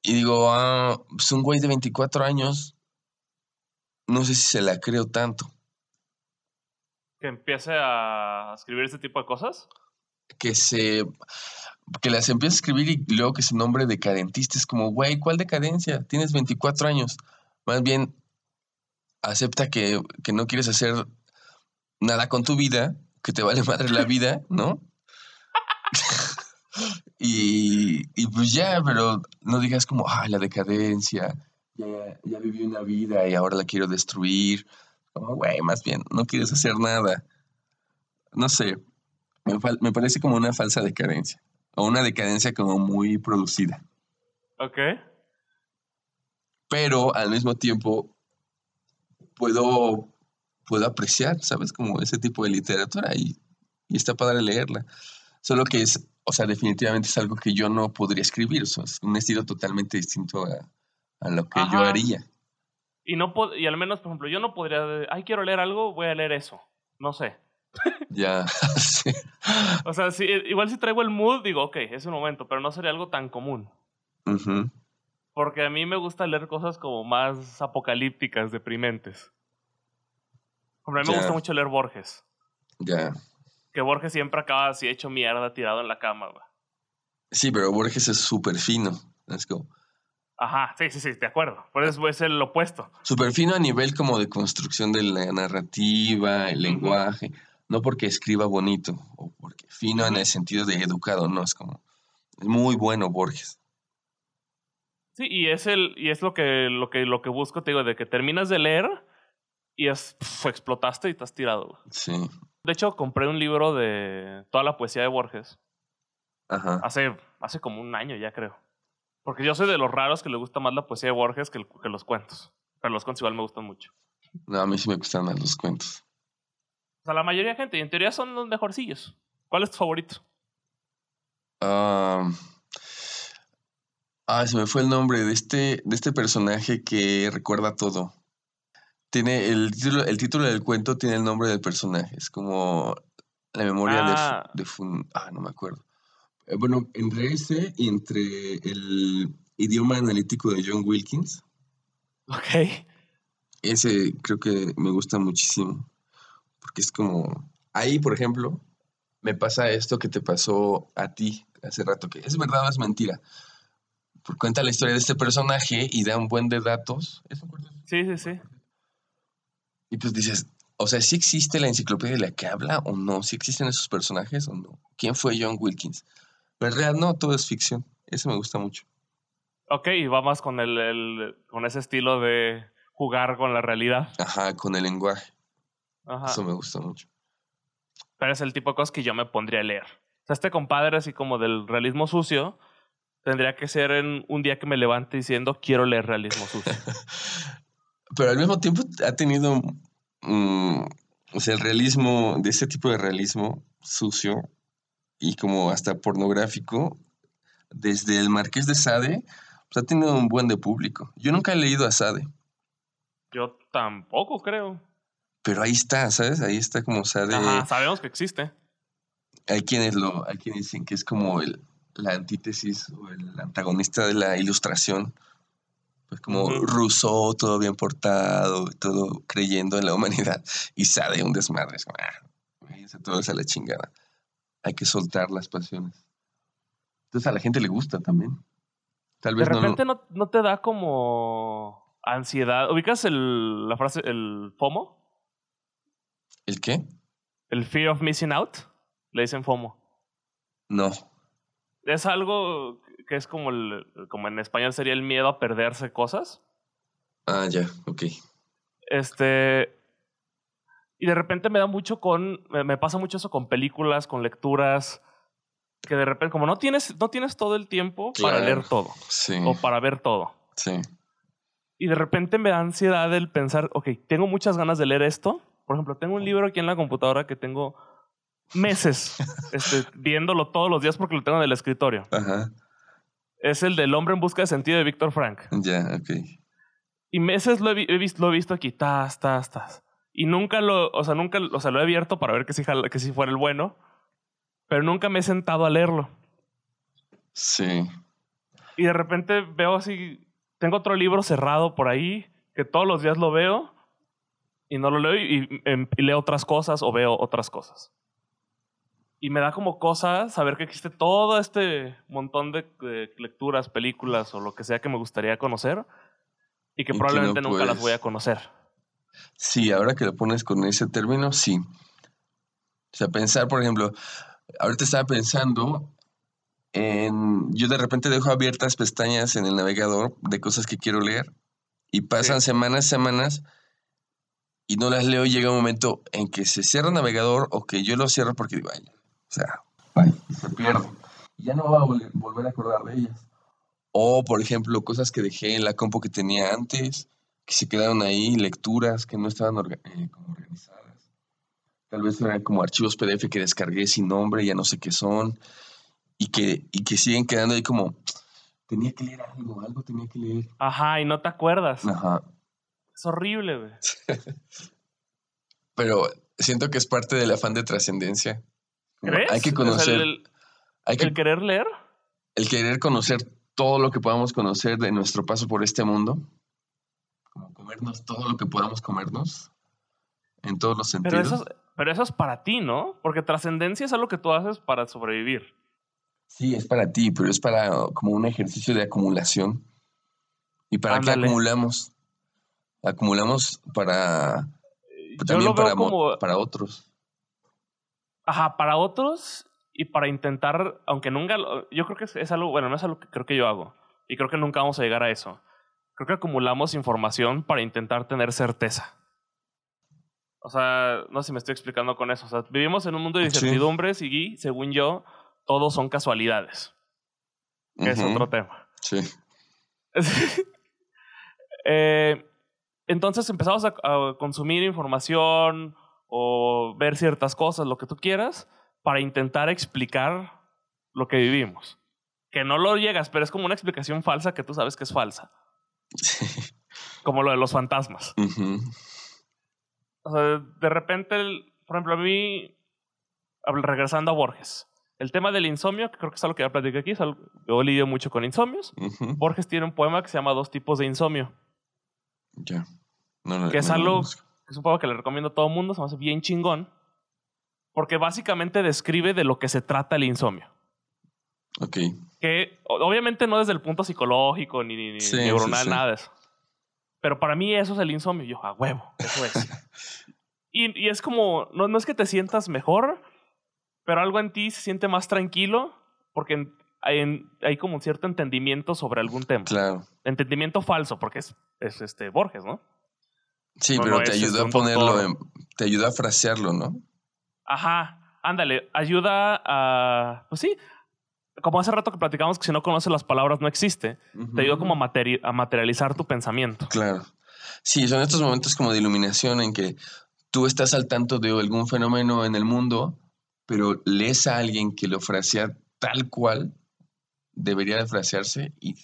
Y digo, ah, pues un güey de 24 años, no sé si se la creo tanto. Que empiece a escribir ese tipo de cosas. que se que las empieza a escribir y luego que su nombre decadentista es como, güey, ¿cuál decadencia? Tienes 24 años. Más bien, acepta que, que no quieres hacer nada con tu vida, que te vale madre la vida, ¿no? Y, y, pues ya, pero no digas como, ah, la decadencia, ya, ya viví una vida y ahora la quiero destruir. Como, güey, más bien, no quieres hacer nada. No sé, me, me parece como una falsa decadencia o una decadencia como muy producida. Ok. Pero al mismo tiempo puedo, puedo apreciar, ¿sabes? Como ese tipo de literatura y, y está padre leerla. Solo que es, o sea, definitivamente es algo que yo no podría escribir. O sea, es un estilo totalmente distinto a, a lo que yo haría. Y, no y al menos, por ejemplo, yo no podría, ay, quiero leer algo, voy a leer eso. No sé. Ya, sí. O sea, si, igual si traigo el mood, digo, ok, es un momento, pero no sería algo tan común. Porque a mí me gusta leer cosas como más apocalípticas, deprimentes. a mí me gusta mucho leer Borges. Ya. Que Borges siempre acaba así hecho mierda, tirado en la cama, güey. Sí, pero Borges es súper fino. Let's go. Ajá, sí, sí, sí, de acuerdo. Por eso es el opuesto. Súper fino a nivel como de construcción de la narrativa, el lenguaje no porque escriba bonito o porque fino en el sentido de educado, no, es como, es muy bueno Borges. Sí, y es el, y es lo que, lo que, lo que busco, te digo, de que terminas de leer y es, explotaste y te has tirado. Sí. De hecho, compré un libro de toda la poesía de Borges. Ajá. Hace, hace como un año ya creo. Porque yo soy de los raros que le gusta más la poesía de Borges que, que los cuentos. Pero los cuentos igual me gustan mucho. No, a mí sí me gustan más los cuentos. O sea, la mayoría de gente, y en teoría son los mejorcillos. ¿Cuál es tu favorito? ah, se me fue el nombre de este, de este personaje que recuerda todo. Tiene el título, el título del cuento tiene el nombre del personaje. Es como la memoria de, ah. de Ah, no me acuerdo. Eh, bueno, entre ese y entre el idioma analítico de John Wilkins. Ok. Ese creo que me gusta muchísimo. Porque es como, ahí, por ejemplo, me pasa esto que te pasó a ti hace rato, que es verdad o es mentira. Por cuenta la historia de este personaje y da un buen de datos. Sí, sí, sí. Y pues dices, o sea, ¿sí existe la enciclopedia de la que habla o no? ¿Sí existen esos personajes o no? ¿Quién fue John Wilkins? Pero en realidad no, todo es ficción. Eso me gusta mucho. Ok, y va más con, el, con ese estilo de jugar con la realidad. Ajá, con el lenguaje. Eso me gusta mucho. Pero es el tipo de cosas que yo me pondría a leer. O sea, este compadre, así como del realismo sucio, tendría que ser en un día que me levante diciendo quiero leer realismo sucio. Pero al mismo tiempo ha tenido. Mm, o sea, el realismo, de ese tipo de realismo sucio y como hasta pornográfico, desde el Marqués de Sade, pues ha tenido un buen de público. Yo nunca he leído a Sade. Yo tampoco creo. Pero ahí está, ¿sabes? Ahí está como Sade. Ajá, sabemos que existe. Hay quienes lo, hay quienes dicen que es como el, la antítesis o el antagonista de la ilustración. Pues como Rousseau, todo bien portado, todo creyendo en la humanidad. Y Sade, un desmadre. Es como, ah, todo es a la chingada. Hay que soltar las pasiones. Entonces a la gente le gusta también. Tal vez de repente no, no, te da como ansiedad. ¿Ubicas el, la frase, el FOMO? ¿El qué? El fear of missing out. Le dicen FOMO. No. Es algo que es como, el, como en español sería el miedo a perderse cosas. Ah, ya, ok. Este. Y de repente me da mucho con. Me pasa mucho eso con películas, con lecturas. Que de repente, como no tienes, no tienes todo el tiempo para leer todo. Sí. O para ver todo. Sí. Y de repente me da ansiedad el pensar, ok, tengo muchas ganas de leer esto por ejemplo, tengo un libro aquí en la computadora que tengo meses este, viéndolo todos los días porque lo tengo en el escritorio. Ajá. Es el del hombre en busca de sentido de Víctor Frank. Ya, ok. Y meses lo he, visto, lo he visto aquí, tas, tas, tas. Y nunca lo, o sea, nunca, o sea, lo he abierto para ver que si, que si fuera el bueno, pero nunca me he sentado a leerlo. Sí. Y de repente veo así, tengo otro libro cerrado por ahí, que todos los días lo veo, y no lo leo y, em, y, leo otras cosas o veo otras cosas. Y me da como cosa saber que existe todo este montón de, de lecturas, películas o lo que sea que me gustaría conocer y que Y que probablemente no nunca las voy a conocer. Sí, ahora que lo pones con ese término, sí. O sea, pensar, por ejemplo, ahorita estaba pensando en, yo de repente dejo abiertas pestañas en el navegador de cosas que quiero leer y pasan Sí. semanas, semanas y no las leo y llega un momento en que se cierra el navegador o que yo lo cierro porque digo, ay, sea, se pierde. Y ya no va a vol- volver a acordar de ellas. O, por ejemplo, cosas que dejé en la compu que tenía antes, que se quedaron ahí, lecturas que no estaban orga- eh, como organizadas. Tal vez eran como archivos PDF que descargué sin nombre, ya no sé qué son, y que, y que siguen quedando ahí como, tenía que leer algo, algo tenía que leer. Ajá, y no te acuerdas. Ajá. Es horrible, güey. Pero siento que es parte del afán de trascendencia. ¿Crees? Hay que O sea, conocer, el, hay que, el querer leer. el querer conocer todo lo que podamos conocer de nuestro paso por este mundo. Como comernos todo lo que podamos comernos. En todos los Pero sentidos. eso, pero eso es para ti, ¿no? Porque trascendencia es algo que tú haces para sobrevivir. Sí, es para ti, pero es para como un ejercicio de acumulación. ¿Y para qué acumulamos? Acumulamos para Yo también lo veo para, como, para otros. Ajá, para otros y para intentar, aunque nunca, lo- yo creo que es, es algo, bueno, no es algo que creo que yo hago. Y creo que nunca vamos a llegar a eso. Creo que acumulamos información para intentar tener certeza. O sea, no sé si me estoy explicando con eso. O sea, vivimos en un mundo de Sí. incertidumbres y, según yo, todos son casualidades. Que es otro tema. Sí. Eh, entonces empezamos a, a consumir información o ver ciertas cosas, lo que tú quieras, para intentar explicar lo que vivimos. Que no lo llegas, pero es como una explicación falsa que tú sabes que es falsa. Como lo de los fantasmas. Ujú. O sea, de repente, el- por ejemplo, a mí, regresando a Borges, el tema del insomnio, que creo que es algo que ya platiqué aquí, es algo- yo lidio mucho con insomnios. Ujú. Borges tiene un poema que se llama Dos tipos de insomnio. Ya. No, no, que es no lo algo es un poema que le recomiendo a todo el mundo, se me hace bien chingón, porque básicamente describe de lo que se trata el insomnio. Ok. Que obviamente no desde el punto psicológico ni, ni- ni Sí, neuronal, sí, sí. nada de eso. Pero para mí eso es el insomnio. Yo, a huevo, eso es. y, y es como, no, no es que te sientas mejor, pero algo en ti se siente más tranquilo porque en- hay, hay como un cierto entendimiento sobre algún tema. Claro. Entendimiento falso, porque es, es este Borges, ¿no? Sí, No, pero no te este, a ponerlo en, te ayudó a frasearlo, ¿no? Ajá, ándale, ayuda a, pues sí, como hace rato que platicamos que si no conoces las palabras no existe, te ayuda como a, materi- a materializar tu pensamiento. Claro. Sí, son estos momentos como de iluminación en que tú estás al tanto de algún fenómeno en el mundo, pero lees a alguien que lo frasea tal cual debería de frasearse y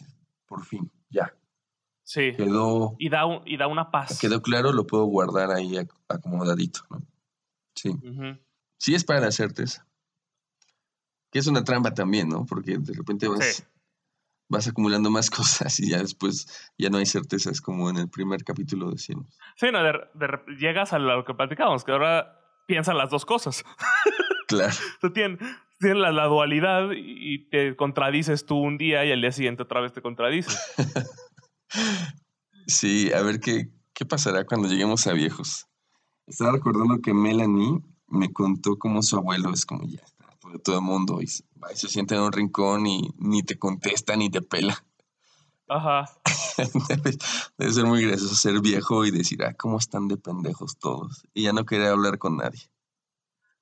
por fin, ya, Sí. quedó, Y da, un- y da una paz. quedó claro, lo puedo guardar ahí ac- acomodadito, ¿no? Sí, Ujú. sí es para la certeza. Que es una trampa también, ¿no? Porque de repente vas, Sí. vas acumulando más cosas y ya después ya no hay certezas, como en el primer capítulo decíamos. Sí, no, de, de llegas a lo que platicamos, que ahora piensan las dos cosas. Claro. Tú tienes, tienes la, la dualidad y y te contradices tú un día y al día siguiente otra vez te contradices. Sí, a ver qué, qué pasará cuando lleguemos a viejos. Estaba recordando que Melanie me contó cómo su abuelo es como ya está, todo, todo el mundo y se, va y se sienta en un rincón y ni te contesta ni te pela. Ajá. debe, debe ser muy gracioso ser viejo y decir, ah, cómo están de pendejos todos. Y ya no querer hablar con nadie.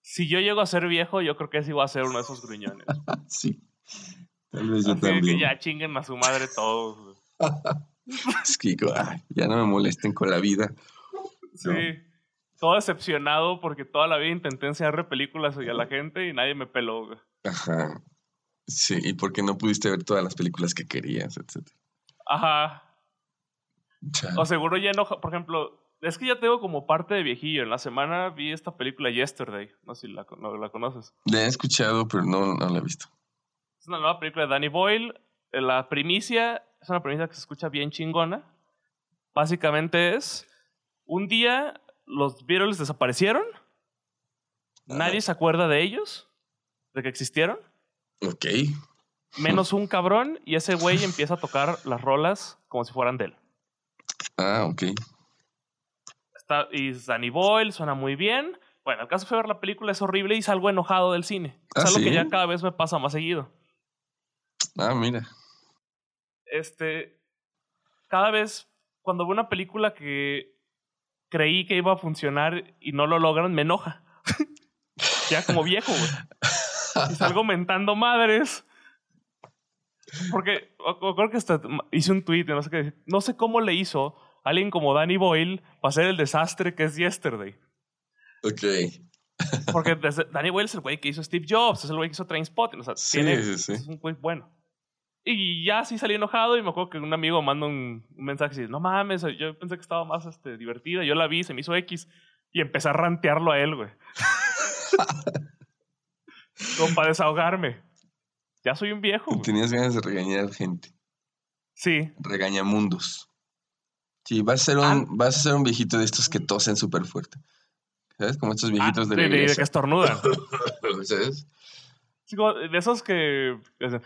Si yo llego a ser viejo, yo creo que sí voy a ser uno de esos gruñones. Sí. Tal vez yo Así también. que ya chinguen a su madre todos. Es que digo, "Ay, ya no me molesten con la vida. Sí. No. Todo decepcionado porque toda la vida intenté enseñarle películas a la gente y nadie me peló. güey. Ajá. Sí, y porque no pudiste ver todas las películas que querías, etcétera. Ajá. Chale. O seguro ya enoja. Por ejemplo, es que ya tengo como parte de viejillo. En la semana vi esta película Yesterday. No sé si la, no la conoces. La he escuchado, pero no, no la he visto. Es una nueva película de Danny Boyle. Eh, La primicia es una primicia que se escucha bien chingona. Básicamente es, un día los Beatles desaparecieron, nadie se acuerda de ellos, de que existieron. Ok. Menos un cabrón y ese güey empieza a tocar las rolas como si fueran de él. Ah, ok. Está, y Danny Boyle suena muy bien. Bueno, el caso fue ver la película, es horrible y salgo enojado del cine. ¿Ah, es algo sí? que ya cada vez me pasa más seguido. Ah, mira. Este. Cada vez, cuando veo una película que creí que iba a funcionar y no lo logran, me enoja. ya como viejo, güey. Y salgo mentando madres. Porque creo que hasta hice un tweet, no sé qué. No sé cómo le hizo a alguien como Danny Boyle para hacer el desastre que es Yesterday. Ok. Porque Danny Boyle es el güey que hizo Steve Jobs, es el güey que hizo Trainspotting. O sea, Sí, tiene- sí, sí. es un güey bueno. Y ya sí salí enojado y me acuerdo que un amigo manda un, un mensaje y dice, no mames, yo pensé que estaba más este, divertida. Yo la vi, se me hizo X. Y empecé a rantearlo a él, güey. Como para desahogarme. Ya soy un viejo, güey. Tenías ganas de regañar gente. Sí. Regañamundos. Sí, vas a ser un, Ah. vas a ser un viejito de estos que tosen súper fuerte. ¿Sabes? Como estos viejitos Ah, de la de, de- que estornudan. ¿Sabes? Sí, como de esos que... que hacen,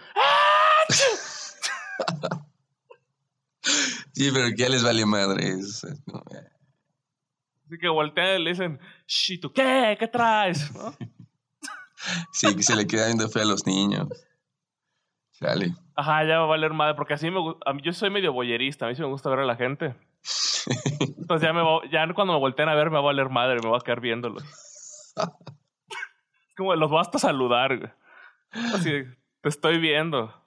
Sí, pero que ya les vale madre. Así que voltean y le dicen, "Shh, ¿y tú qué? ¿Qué traes? ¿No? Sí, que se le queda viendo feo a los niños. Chale. Ajá, ya va a valer madre, porque así me gusta. Yo soy medio boyerista, a mí sí me gusta ver a la gente. Entonces ya, me va- ya cuando me volteen a ver me va a valer madre, me va a quedar viéndolos. Es como los voy hasta saludar. Así, te estoy viendo.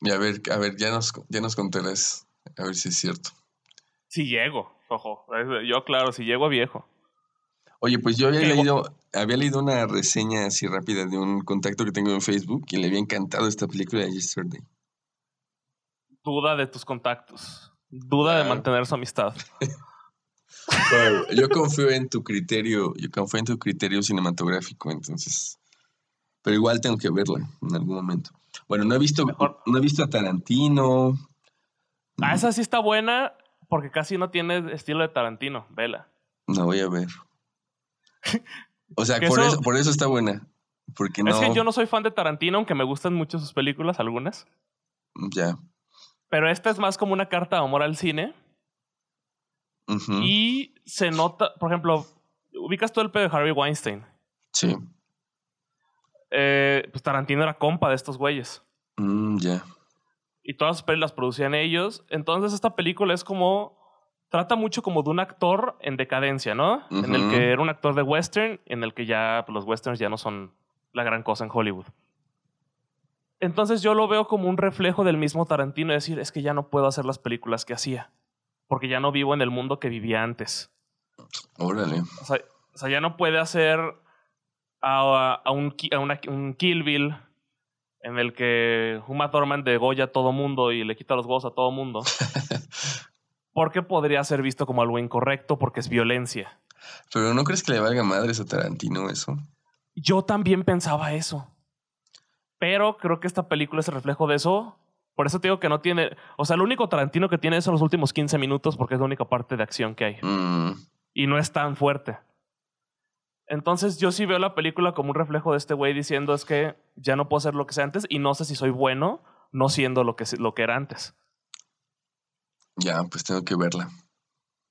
Y a ver, a ver, ya nos, ya nos contarás. A ver si es cierto. Si llego, ojo. Yo, claro, si llego a viejo. Oye, pues yo había leído, había leído una reseña así rápida de un contacto que tengo en Facebook y le había encantado esta película de Yesterday. Duda de tus contactos. Duda de Ah. mantener su amistad. Yo confío en tu criterio, yo confío en tu criterio cinematográfico, entonces. Pero igual tengo que verla en algún momento. Bueno, no he visto, Mejor. no he visto a Tarantino. Ah, esa sí está buena porque casi no tiene estilo de Tarantino. Vela. No voy a ver. O sea, por eso- eso, por eso está buena. Porque no. Es que yo no soy fan de Tarantino, aunque me gustan mucho sus películas, algunas. Ya. Pero esta es más como una carta de amor al cine. Y se nota, por ejemplo, ubicas todo el pedo de Harvey Weinstein. Sí. Eh, pues Tarantino era compa de estos güeyes. Mm, ya. Y todas sus pelis las producían ellos. Entonces esta película es como... Trata mucho como de un actor en decadencia, ¿no? En el que era un actor de western, en el que ya pues, los westerns ya no son la gran cosa en Hollywood. Entonces yo lo veo como un reflejo del mismo Tarantino, es decir, es que ya no puedo hacer las películas que hacía, porque ya no vivo en el mundo que vivía antes. Órale. O sea, o sea, ya no puede hacer a, a un, a una- un Kill Bill en el que Uma Thurman degolla a todo mundo y le quita los huevos a todo mundo. porque podría ser visto como algo incorrecto porque es violencia. Pero ¿no crees que le valga madres a Tarantino eso? Yo también pensaba eso. Pero creo que esta película es el reflejo de eso. Por eso te digo que no tiene... O sea, el único Tarantino que tiene son los últimos 15 minutos porque es la única parte de acción que hay. Mm, y no es tan fuerte. Entonces yo sí veo la película como un reflejo de este güey diciendo es que ya no puedo hacer lo que sé antes y no sé si soy bueno no siendo lo que, lo que era antes. ya, pues tengo que verla.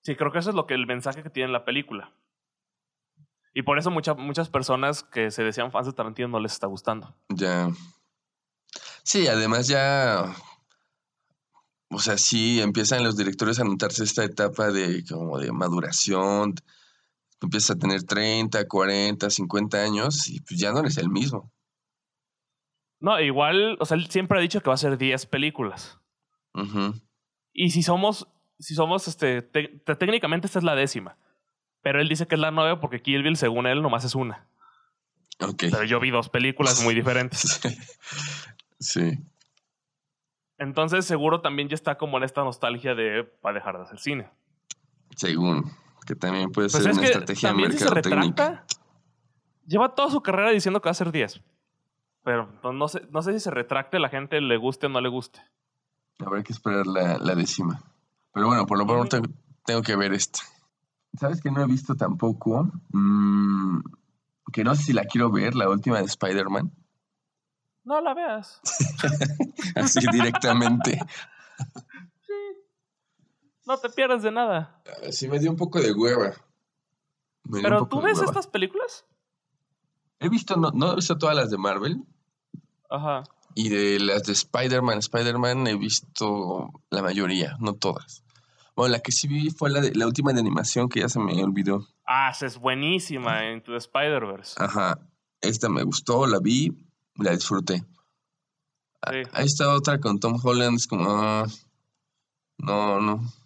Sí, creo que eso es lo que el mensaje que tiene la película. Y por eso mucha- muchas personas que se decían fans de Tarantino no les está gustando. Ya. Sí, además ya. O sea, sí, empiezan los directores a notarse esta etapa de como de maduración. Empiezas a tener 30, 40, 50 años y pues ya no eres el mismo. No, igual, o sea, él siempre ha dicho que va a ser 10 películas. Ujú. Y si somos, si somos, este, te- te- técnicamente esta es la décima. Pero él dice que es la nueve porque Kill Bill, según él, nomás es una. Ok. Pero yo vi dos películas muy diferentes. sí. Entonces, seguro también ya está como en esta nostalgia de para dejar de hacer cine. Según. Que también puede Pues ser es una que estrategia también si se retracta, lleva toda su carrera diciendo que va a ser 10. Pero no sé, no sé si se retracte, la gente le guste o no le guste. Habrá que esperar la, la décima. Pero bueno, por lo pronto tengo, tengo que ver esta. ¿Sabes que no he visto tampoco? Mm, que no sé si la quiero ver, la última de Spider-Man. No la veas. Así directamente. No te pierdes de nada. Sí, me dio un poco de hueva. Me Pero tú ves hueva. estas películas? He visto, no, no he visto todas las de Marvel. Ajá. Y de las de Spider-Man, Spider-Man he visto la mayoría, no todas. Bueno, la que sí vi fue la, de, la última de animación que ya se me olvidó. Ah, esa es buenísima en tu Spider-Verse. Ajá, esta me gustó, la vi, la disfruté. Sí. Ahí está otra con Tom Holland, es como, ah, no, no.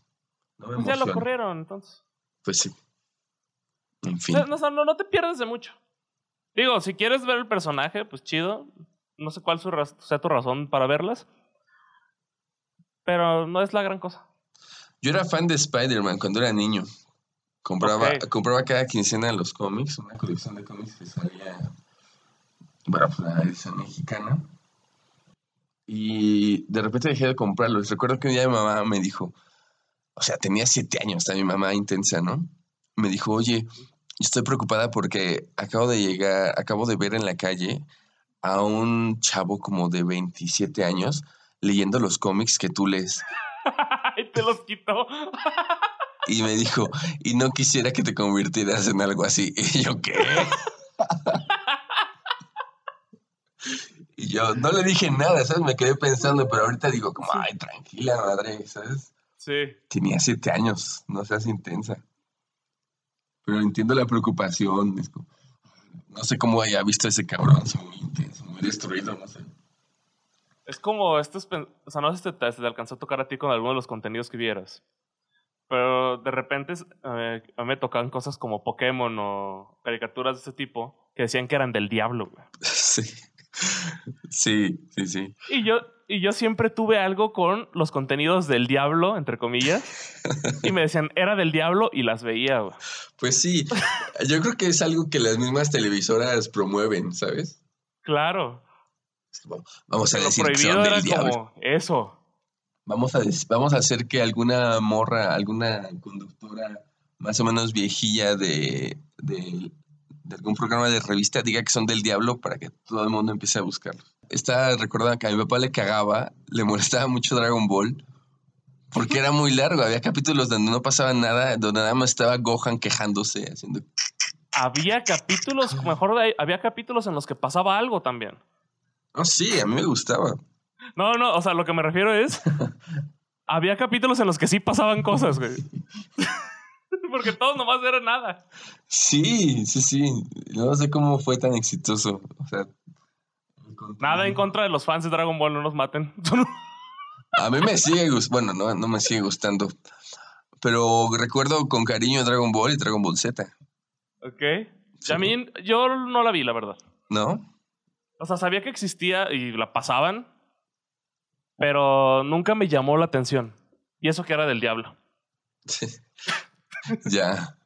No me Pues ya lo corrieron, entonces. Pues sí. En O fin. sea, no, no, no te pierdes de mucho. Digo, si quieres ver el personaje, pues chido. No sé cuál su sea tu razón para verlas. Pero no es la gran cosa. Yo era fan de Spider-Man cuando era niño. Compraba, compraba cada quincena los cómics, una colección de cómics que salía para pues, la edición mexicana. Y de repente dejé de comprarlos. Recuerdo que un día mi mamá me dijo, o sea, tenía siete años, está mi mamá intensa, ¿no? Me dijo, oye, estoy preocupada porque acabo de llegar, acabo de ver en la calle a un chavo como de 27 años leyendo los cómics que tú lees. y te los quitó. Y me dijo, y no quisiera que te convirtieras en algo así. Y yo, ¿qué? Y yo no le dije nada, ¿sabes? Me quedé pensando, pero ahorita digo como, ay, tranquila, madre, ¿sabes? Sí. Tenía siete años, no seas intensa. Pero entiendo la preocupación. es como- no sé cómo haya visto a ese cabrón, muy intenso, muy destruido, no sé. Es como estos. O sea, no sé si te, te alcanzó a tocar a ti con alguno de los contenidos que vieras. Pero de repente eh, a mí me tocaban cosas como Pokémon o caricaturas de ese tipo que decían que eran del diablo, güey. Sí. Sí, sí, sí. Y yo, y yo siempre tuve algo con los contenidos del diablo, entre comillas. Y me decían, era del diablo y las veía, güey. Pues sí, yo creo que es algo que las mismas televisoras promueven, ¿sabes? Claro. Vamos a decir que son era del diablo. como eso. Vamos a, vamos a hacer que alguna morra, alguna conductora más o menos viejilla de, de, de algún programa de revista diga que son del diablo para que todo el mundo empiece a buscarlos. Está recordando que a mi papá le cagaba, le molestaba mucho Dragon Ball, porque era muy largo. Había capítulos donde no pasaba nada, donde nada más estaba Gohan quejándose, haciendo... Había capítulos, mejor había capítulos en los que pasaba algo también. No, sí, a mí me gustaba. No, no, o sea, lo que me refiero es. había capítulos en los que sí pasaban cosas, güey. Porque todos nomás era nada. Sí, sí, sí. No sé cómo fue tan exitoso. O sea, Nada en contra de los fans de Dragon Ball, no nos maten. A mí me sigue gustando, bueno, no, no me sigue gustando. Pero recuerdo con cariño Dragon Ball y Dragon Ball Z, ok. Y a mí, yo no la vi, la verdad. ¿no? O sea, sabía que existía y la pasaban, pero nunca me llamó la atención. Y eso que era del diablo. ya.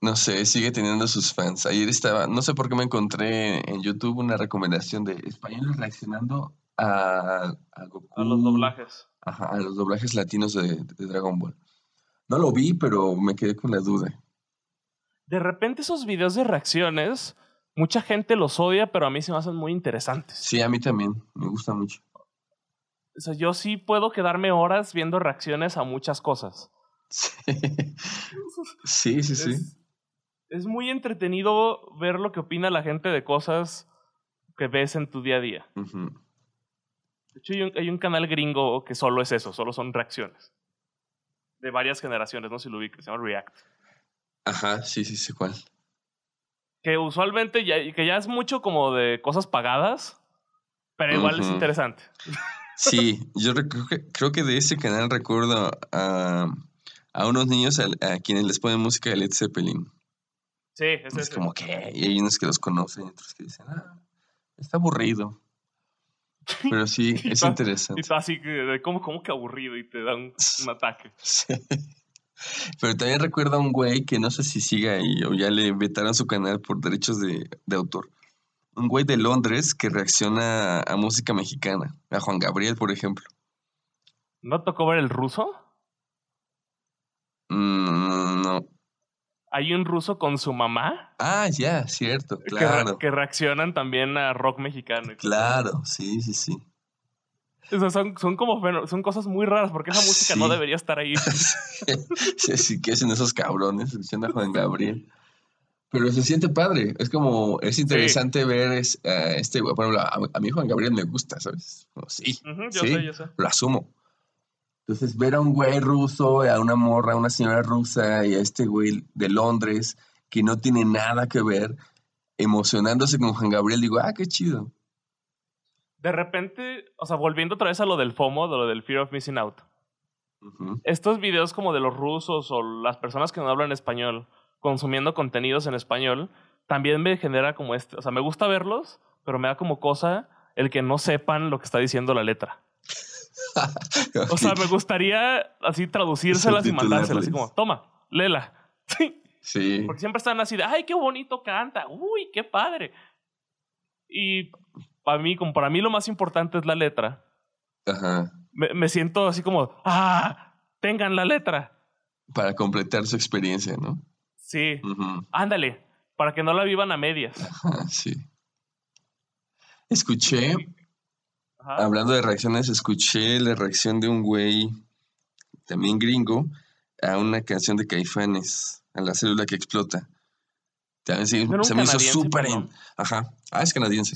No sé, sigue teniendo sus fans. Ayer estaba, no sé por qué me encontré en YouTube una recomendación de españoles reaccionando a, a Goku. A los doblajes. Ajá, a los doblajes latinos de, de Dragon Ball. No lo vi, pero me quedé con la duda. De repente esos videos de reacciones, mucha gente los odia, pero a mí se me hacen muy interesantes. Sí, a mí también, me gusta mucho. O sea, yo sí puedo quedarme horas viendo reacciones a muchas cosas. Sí, sí, sí. Es, es muy entretenido ver lo que opina la gente de cosas que ves en tu día a día. De hecho, hay un, hay un canal gringo que solo es eso, solo son reacciones. De varias generaciones, no sé si lo ubiques, se llama React. Ajá, sí, sí, sé cuál. Que usualmente ya, que ya es mucho como de cosas pagadas, pero igual es interesante. Sí, yo creo que, creo que de ese canal recuerdo a, a unos niños a, a quienes les ponen música de Led Zeppelin. Sí, es, Es como que y hay unos que los conocen y otros que dicen, ah, está aburrido. Pero sí, Y es Y interesante. tú así, cómo, cómo que aburrido y te da un, un ataque. Sí. Pero también recuerdo a un güey que no sé si siga ahí o ya le vetaron su canal por derechos de, de autor. Un güey de Londres que reacciona a música mexicana. A Juan Gabriel, por ejemplo. ¿No tocó ver el ruso? Mm, no. hay un ruso con su mamá. Ah, ya, cierto, que claro. Que, reaccionan también a rock mexicano. y todo. Claro, sí, sí, sí. O sea, son, son como son cosas muy raras porque esa música no debería estar ahí. sí, sí, ¿qué hacen esos cabrones? Escuchando a Juan Gabriel. Pero se siente padre. Es como, es interesante ver es, a este, por ejemplo, a, a mí Juan Gabriel me gusta, ¿sabes? Como, sí, yo sí, sé, yo sé. lo asumo. Entonces, ver a un güey ruso, a una morra, a una señora rusa y a este güey de Londres que no tiene nada que ver, emocionándose con Juan Gabriel, digo, ah, qué chido. De repente, o sea, volviendo otra vez a lo del FOMO, de lo del Fear of Missing Out. Estos videos como de los rusos o las personas que no hablan español consumiendo contenidos en español, también me genera como este, o sea, me gusta verlos, pero me da como cosa el que no sepan lo que está diciendo la letra. O sea, me gustaría así traducírselas y mandárselas, así como, toma, léela. Sí, porque siempre están así de, ay, qué bonito canta, uy, qué padre. Y para mí, como para mí lo más importante es la letra. ajá. Me, me siento así como, ah, tengan la letra. Para completar su experiencia, ¿no? Sí, ándale, para que no la vivan a medias. Ajá, sí. Escuché, Ajá. hablando de reacciones, escuché la reacción de un güey, también gringo, a una canción de Caifanes, a la célula que explota. También sí, ¿No era un se me hizo súper... in- Ajá. Ah, es canadiense.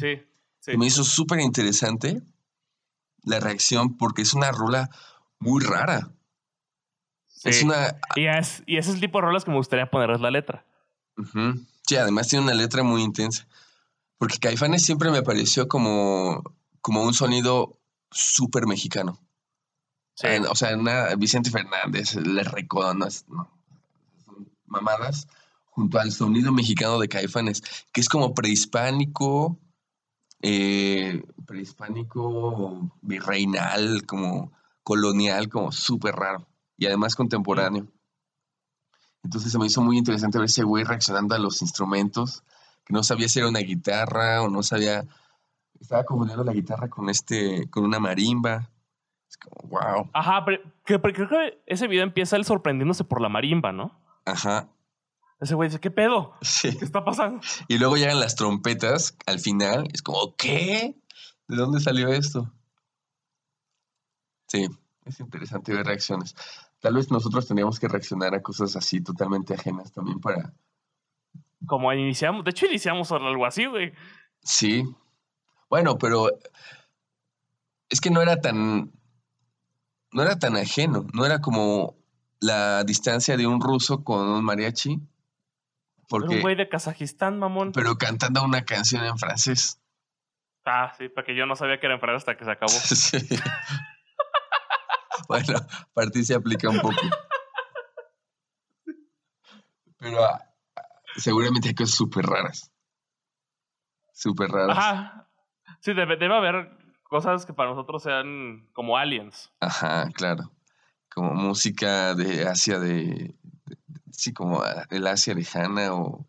Sí, me hizo súper interesante la reacción porque es una rola muy rara. Es sí. una... Y, es, y ese es el tipo de rolas que me gustaría ponerles la letra. Sí, además tiene una letra muy intensa. Porque Caifanes siempre me pareció como, como un sonido súper mexicano. Sí. O sea, Vicente Fernández, Le Recodonas, no, son mamadas, junto al sonido mexicano de Caifanes, que es como prehispánico, eh, prehispánico, virreinal, como colonial, como súper raro, y además contemporáneo. Entonces se me hizo muy interesante ver ese güey reaccionando a los instrumentos, que no sabía si era una guitarra o no sabía, estaba confundiendo la guitarra con este, con una marimba. Es como, wow. Ajá, pero, que- pero creo que ese video empieza él sorprendiéndose por la marimba, ¿no? Ajá. Ese güey dice, ¿qué pedo? Sí. ¿Qué está pasando? Y luego llegan las trompetas al final. Es como, ¿qué? ¿De dónde salió esto? Sí, es interesante ver reacciones. Tal vez nosotros tendríamos que reaccionar a cosas así totalmente ajenas también para... Como iniciamos, de hecho iniciamos algo así, güey. Sí. Bueno, pero es que no era tan... No era tan ajeno. No era como la distancia de un ruso con un mariachi. Porque... un güey de Kazajistán, mamón. Pero cantando una canción en francés. Ah, sí, porque yo no sabía que era en francés hasta que se acabó. Sí. bueno, para ti se aplica un poco. Pero ah, ah, seguramente hay cosas súper raras. Súper raras. Ajá. Sí, debe, debe haber cosas que para nosotros sean como aliens. Ajá, claro. Como música de Asia de, de- sí, como ah, el Asia lejana o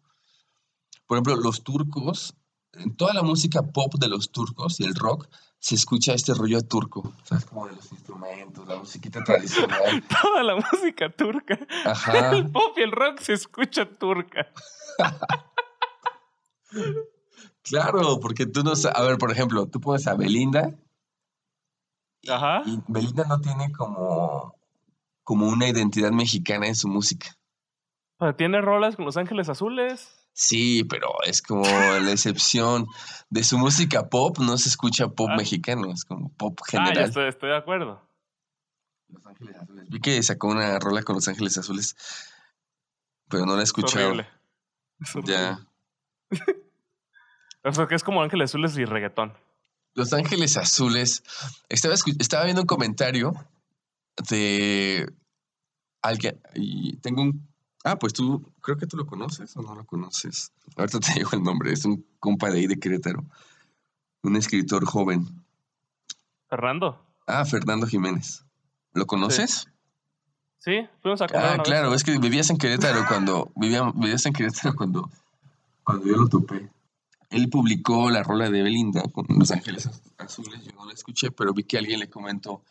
por ejemplo, los turcos, en toda la música pop de los turcos y el rock se escucha este rollo turco, ¿sabes? Como de los instrumentos, la musiquita tradicional. Toda la música turca. Ajá. El pop y el rock se escucha turca. Claro, porque tú no sabes, a ver, por ejemplo, tú pones a Belinda Ajá. y Belinda no tiene como, como una identidad mexicana en su música. O sea, tiene rolas con Los Ángeles Azules. Sí, pero es como la excepción. De su música pop no se escucha pop Ah. mexicano, es como pop Ah, general. estoy, estoy de acuerdo. Los Ángeles Azules. Vi que sacó una rola con Los Ángeles Azules, pero no la he Es escuchado. horrible. Es horrible. Ya. O sea, que es como Ángeles Azules y reggaetón. Los Ángeles Azules. Estaba, estaba viendo un comentario de alguien. Y tengo un. Ah, pues tú, creo que tú lo conoces o no lo conoces. Ahorita te digo el nombre. Es un compa de ahí de Querétaro. Un escritor joven. Fernando. Ah, Fernando Jiménez. ¿Lo conoces? Sí, fuimos a comer Ah, una vez. claro, es que vivías en Querétaro cuando. Vivía, vivías en Querétaro cuando, cuando yo lo topé. Él publicó la rola de Belinda con Los Ángeles Az- Azules. Yo no la escuché, pero vi que alguien le comentó: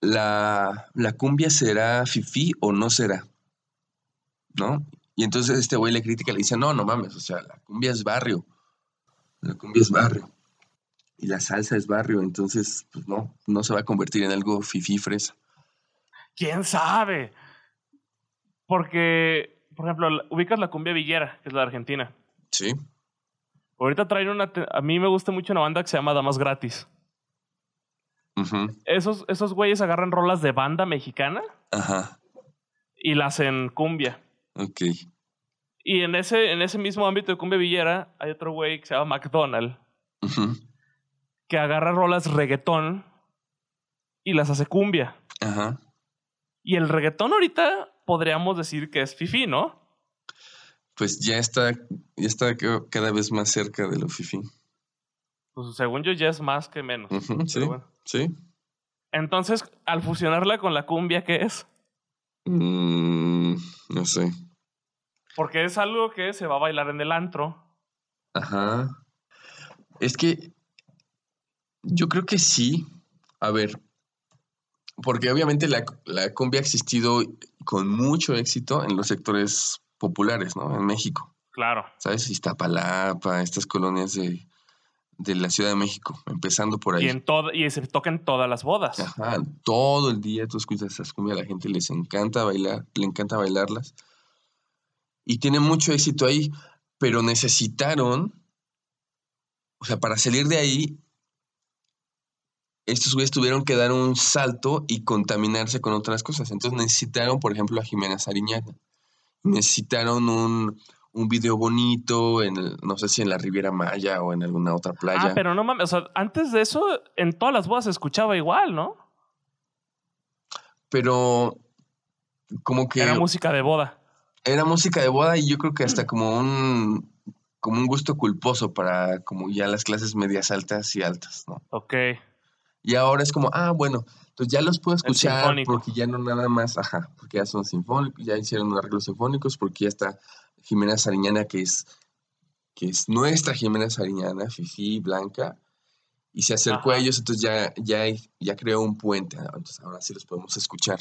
¿La, la cumbia será fifí o no será? ¿No? Y entonces este güey le critica, le dice, no, no mames, o sea, la cumbia es barrio. La cumbia es barrio. Y la salsa es barrio, entonces, pues no, no se va a convertir en algo fifí fresa. ¿Quién sabe? Porque, por ejemplo, ubicas la cumbia villera, que es la de Argentina. Sí. Ahorita traen una... A mí me gusta mucho una banda que se llama Damas Gratis. Esos, esos güeyes agarran rolas de banda mexicana Ajá. y las hacen cumbia. Ok. Y en ese, en ese mismo ámbito de cumbia villera hay otro güey que se llama McDonald que agarra rolas reggaetón y las hace cumbia. Ajá. Y el reggaetón ahorita podríamos decir que es fifi, ¿no? Pues ya está, ya está ca- cada vez más cerca de lo fifí. Pues según yo ya es más que menos. Pero Sí. bueno. Sí. Entonces, al fusionarla con la cumbia, ¿qué es? Mm, no sé. Porque es algo que se va a bailar en el antro. Ajá. Es que yo creo que sí. A ver, porque obviamente la, la cumbia ha existido con mucho éxito en los sectores populares, ¿no? En México. Claro. ¿Sabes? Iztapalapa, estas colonias de, de la Ciudad de México, empezando por ahí. Y, en y se toca en todas las bodas. Ajá, todo el día tú escuchas esas cumbias, a la gente les encanta bailar, le encanta bailarlas. Y tiene mucho éxito ahí, pero necesitaron, o sea, para salir de ahí, estos güeyes tuvieron que dar un salto y contaminarse con otras cosas. Entonces necesitaron, por ejemplo, a Jimena Sariñana. Necesitaron un, un video bonito, en el- no sé si en la Riviera Maya o en alguna otra playa. Ah, pero no mames. O sea, antes de eso, en todas las bodas se escuchaba igual, ¿no? Pero como que... Era música de boda. era música de boda y yo creo que hasta como un como un gusto culposo para como ya las clases medias altas y altas, ¿no? Ok. Y ahora es como, ah, bueno, entonces ya los puedo escuchar porque ya no nada más, ajá, porque ya son sinfónicos, ya hicieron arreglos sinfónicos, porque ya está Jimena Sariñana, que es, que es nuestra Jimena Sariñana, Fifi, Blanca, y se acercó a ellos, entonces ya, ya, ya creó un puente, entonces ahora sí los podemos escuchar.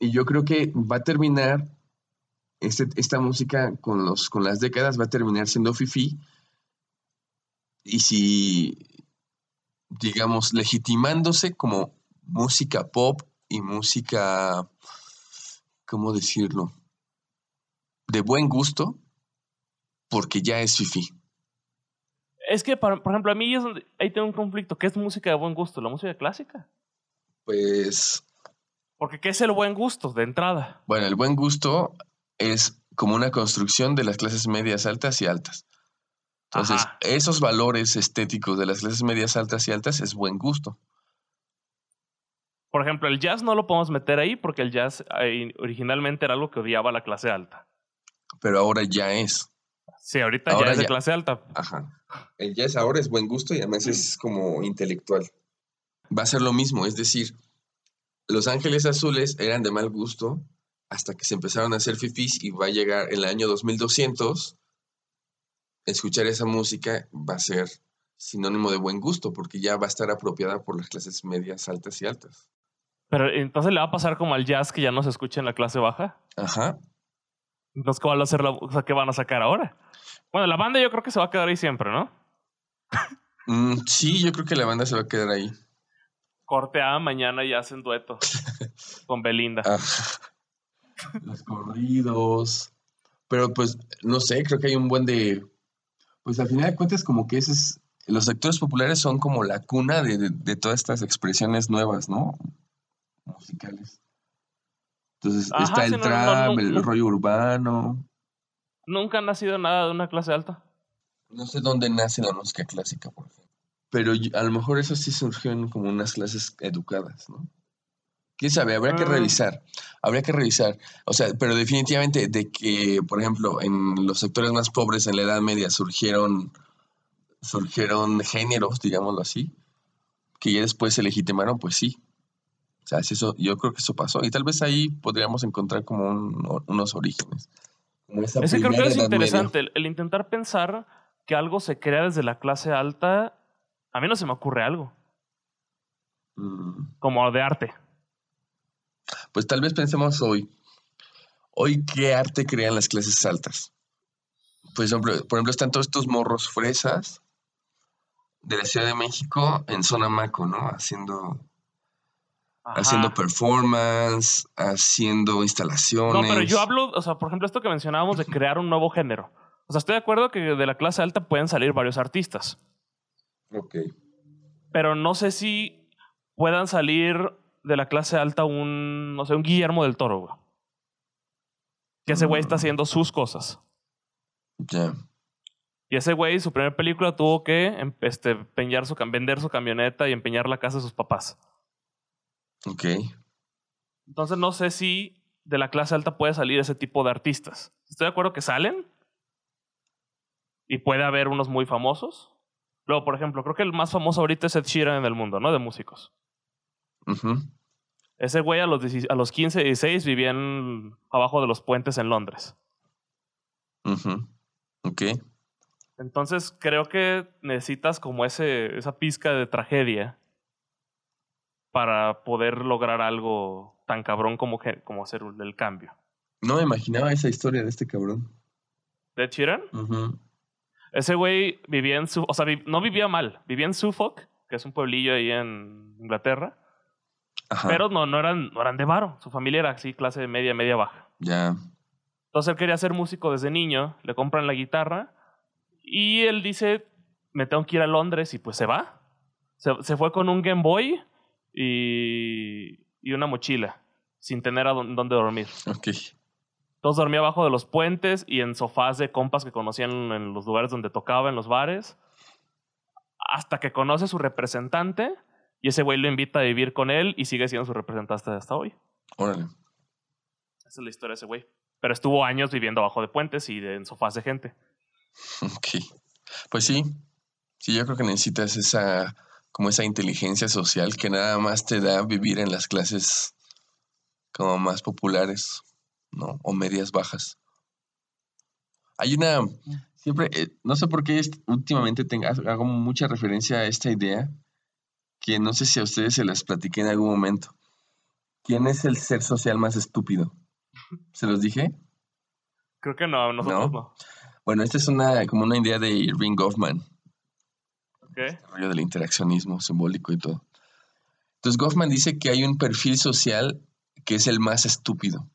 Y yo creo que va a terminar, este, esta música con, los, con las décadas va a terminar siendo Fifi, y si, digamos, legitimándose como música pop y música, ¿cómo decirlo? De buen gusto, porque ya es fifi. Es que, por, por ejemplo, a mí es donde, ahí tengo un conflicto. ¿Qué es música de buen gusto? ¿La música clásica? Pues, Porque ¿qué es el buen gusto de entrada? bueno, el buen gusto es como una construcción de las clases medias altas y altas. Entonces, Ajá. esos valores estéticos de las clases medias altas y altas es buen gusto. Por ejemplo, el jazz no lo podemos meter ahí porque el jazz eh, originalmente era algo que odiaba la clase alta. Pero ahora ya es. Sí, ahorita Ahora ya es de clase alta. Ajá. El jazz ahora es buen gusto y además es como intelectual. Va a ser lo mismo, es decir, Los Ángeles Azules eran de mal gusto hasta que se empezaron a hacer fifís y va a llegar el año 2200. Escuchar esa música va a ser sinónimo de buen gusto porque ya va a estar apropiada por las clases medias, altas y altas. Pero entonces le va a pasar como al jazz que ya no se escucha en la clase baja. Ajá. Entonces, ¿qué van a hacer? La, o sea, ¿qué van a sacar ahora? Bueno, la banda yo creo que se va a quedar ahí siempre, ¿no? Mm, sí, yo creo que la banda se va a quedar ahí. Corte A, mañana ya hacen dueto con Belinda. Ah, los corridos. Pero pues, no sé, creo que hay un buen de. Pues al final de cuentas, como que ese es. Los sectores populares son como la cuna de, de- de todas estas expresiones nuevas, ¿no? Musicales. Entonces Ajá, está el no, trap, no, el rollo urbano. Nunca ha nacido nada de una clase alta. No sé dónde nace la música clásica, por ejemplo. Pero a lo mejor eso sí surgió en como unas clases educadas, ¿no? ¿Quién sabe? Habría que Ah. revisar. Habría que revisar. O sea, pero definitivamente de que, por ejemplo, en los sectores más pobres en la Edad Media surgieron, surgieron géneros, digámoslo así, que ya después se legitimaron, pues sí. O sea, si eso, yo creo que eso pasó. Y tal vez ahí podríamos encontrar como un- unos orígenes. Como esa Es que creo que es interesante el, el intentar pensar que algo se crea desde la clase alta. A mí no se me ocurre algo Mm. como de arte. Pues tal vez pensemos hoy. Hoy, ¿qué arte crean las clases altas? Por ejemplo, por ejemplo, están todos estos morros fresas de la Ciudad de México en zona maco, ¿no? Haciendo, haciendo performance, haciendo instalaciones. No, pero yo hablo, o sea, por ejemplo, esto que mencionábamos de crear un nuevo género. O sea, estoy de acuerdo que de la clase alta pueden salir varios artistas, Ok. pero no sé si puedan salir de la clase alta un, no sé, un Guillermo del Toro, güey. Que ese güey está Mm. haciendo sus cosas. Ya. Y ese güey, su primera película tuvo que em- este, empeñar su, vender su camioneta y empeñar la casa de sus papás. Ok. Entonces no sé si de la clase alta puede salir ese tipo de artistas. Estoy de acuerdo que salen. Y puede haber unos muy famosos. Luego, por ejemplo, creo que el más famoso ahorita es Ed Sheeran en el mundo, ¿no? De músicos. Ese güey a los, 16 a los 15, 16 vivía en- abajo de los puentes en Londres. Ok. Entonces creo que necesitas como ese, esa pizca de tragedia para poder lograr algo tan cabrón como, que, como hacer el cambio. No me imaginaba esa historia de este cabrón. ¿De? Ujú. Ese güey vivía en su, o sea, vi- no vivía mal, vivía en Suffolk, que es un pueblillo ahí en Inglaterra, Ajá. pero no, no eran, no eran de varo. Su familia era así, clase media, media baja. Ya. Entonces él quería ser músico desde niño, le compran la guitarra y él dice, me tengo que ir a Londres y pues se va. Se, se fue con un Game Boy y, y una mochila, sin tener a dó- dónde dormir. Ok. Entonces dormía abajo de los puentes y en sofás de compas que conocían en los lugares donde tocaba, en los bares. Hasta que conoce a su representante y ese güey lo invita a vivir con él y sigue siendo su representante hasta hoy. Órale. Esa es la historia de ese güey. Pero estuvo años viviendo abajo de puentes y en sofás de gente. Ok. Pues sí. Sí, yo creo que necesitas esa, como esa inteligencia social que nada más te da vivir en las clases como más populares, ¿no? O medias bajas. Hay una, siempre, eh, no sé por qué últimamente tenga, hago mucha referencia a esta idea, que no sé si a ustedes se las platiqué en algún momento. ¿Quién es el ser social más estúpido? ¿Se los dije? Creo que no, nosotros No. no. Bueno, esta es una, como una idea de Irving Goffman. Ok. el rollo del interaccionismo simbólico y todo. Entonces Goffman dice que hay un perfil social que es el más estúpido.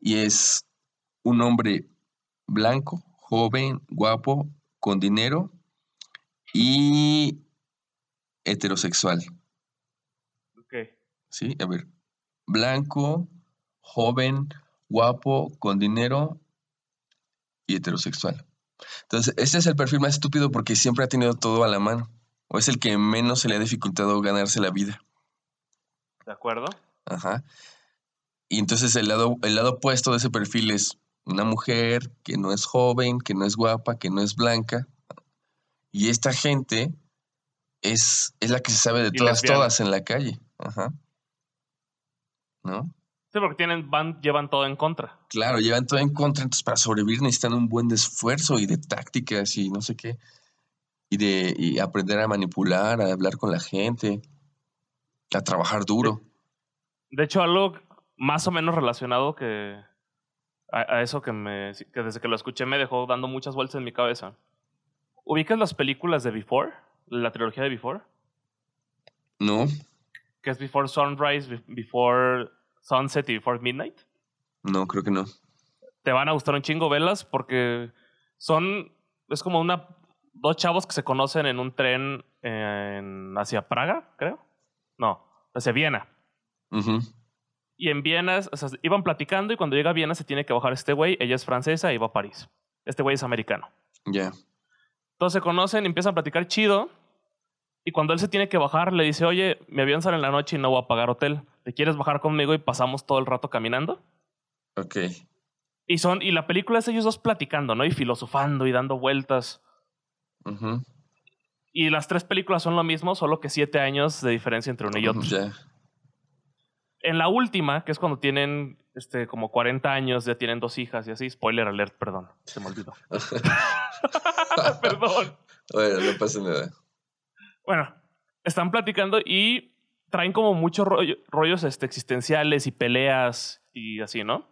Y es un hombre blanco, joven, guapo, con dinero y heterosexual. Ok. ¿Sí? A ver. Blanco, joven, guapo, con dinero y heterosexual. Entonces, este es el perfil más estúpido porque siempre ha tenido todo a la mano. O es el que menos se le ha dificultado ganarse la vida. ¿De acuerdo? Ajá. Y entonces el lado, el lado opuesto de ese perfil es una mujer que no es joven, que no es guapa, que no es blanca. Y esta gente es, es la que se sabe de Y todas, lesbiana. todas en la calle. Ajá. ¿No? Sí, porque tienen, van, llevan todo en contra. Claro, llevan todo en contra, entonces para sobrevivir necesitan un buen de esfuerzo y de tácticas y no sé qué. Y de y aprender a manipular, a hablar con la gente, a trabajar duro. De hecho, algo más o menos relacionado que a, a eso que, me, que desde que lo escuché me dejó dando muchas vueltas en mi cabeza. ¿Ubicas las películas de Before? La trilogía de Before. ¿No? Que es Before Sunrise, Be- Before Sunset y Before Midnight. No, creo que no. Te van a gustar un chingo velas porque son... Es como una... Dos chavos que se conocen en un tren en, hacia Praga, creo. No, hacia Viena. Ujú. Y en Viena, o sea, iban platicando y cuando llega a Viena se tiene que bajar este güey. Ella es francesa y va a París. Este güey es americano. Ya. Entonces se conocen empiezan a platicar chido. Y cuando él se tiene que bajar, le dice, oye, mi avión sale en la noche y no voy a pagar hotel. ¿Te quieres bajar conmigo y pasamos todo el rato caminando? Ok. Y son, y la película es ellos dos platicando, ¿no? Y filosofando y dando vueltas. Y las tres películas son lo mismo, solo que siete años de diferencia entre uno y otro. En la última, que es cuando tienen este, como 40 años, ya tienen dos hijas y así. Spoiler alert, perdón. Se me olvidó. perdón. Bueno, no pasa nada. Bueno, están platicando y traen como muchos rollo- rollos este, existenciales y peleas y así, ¿no?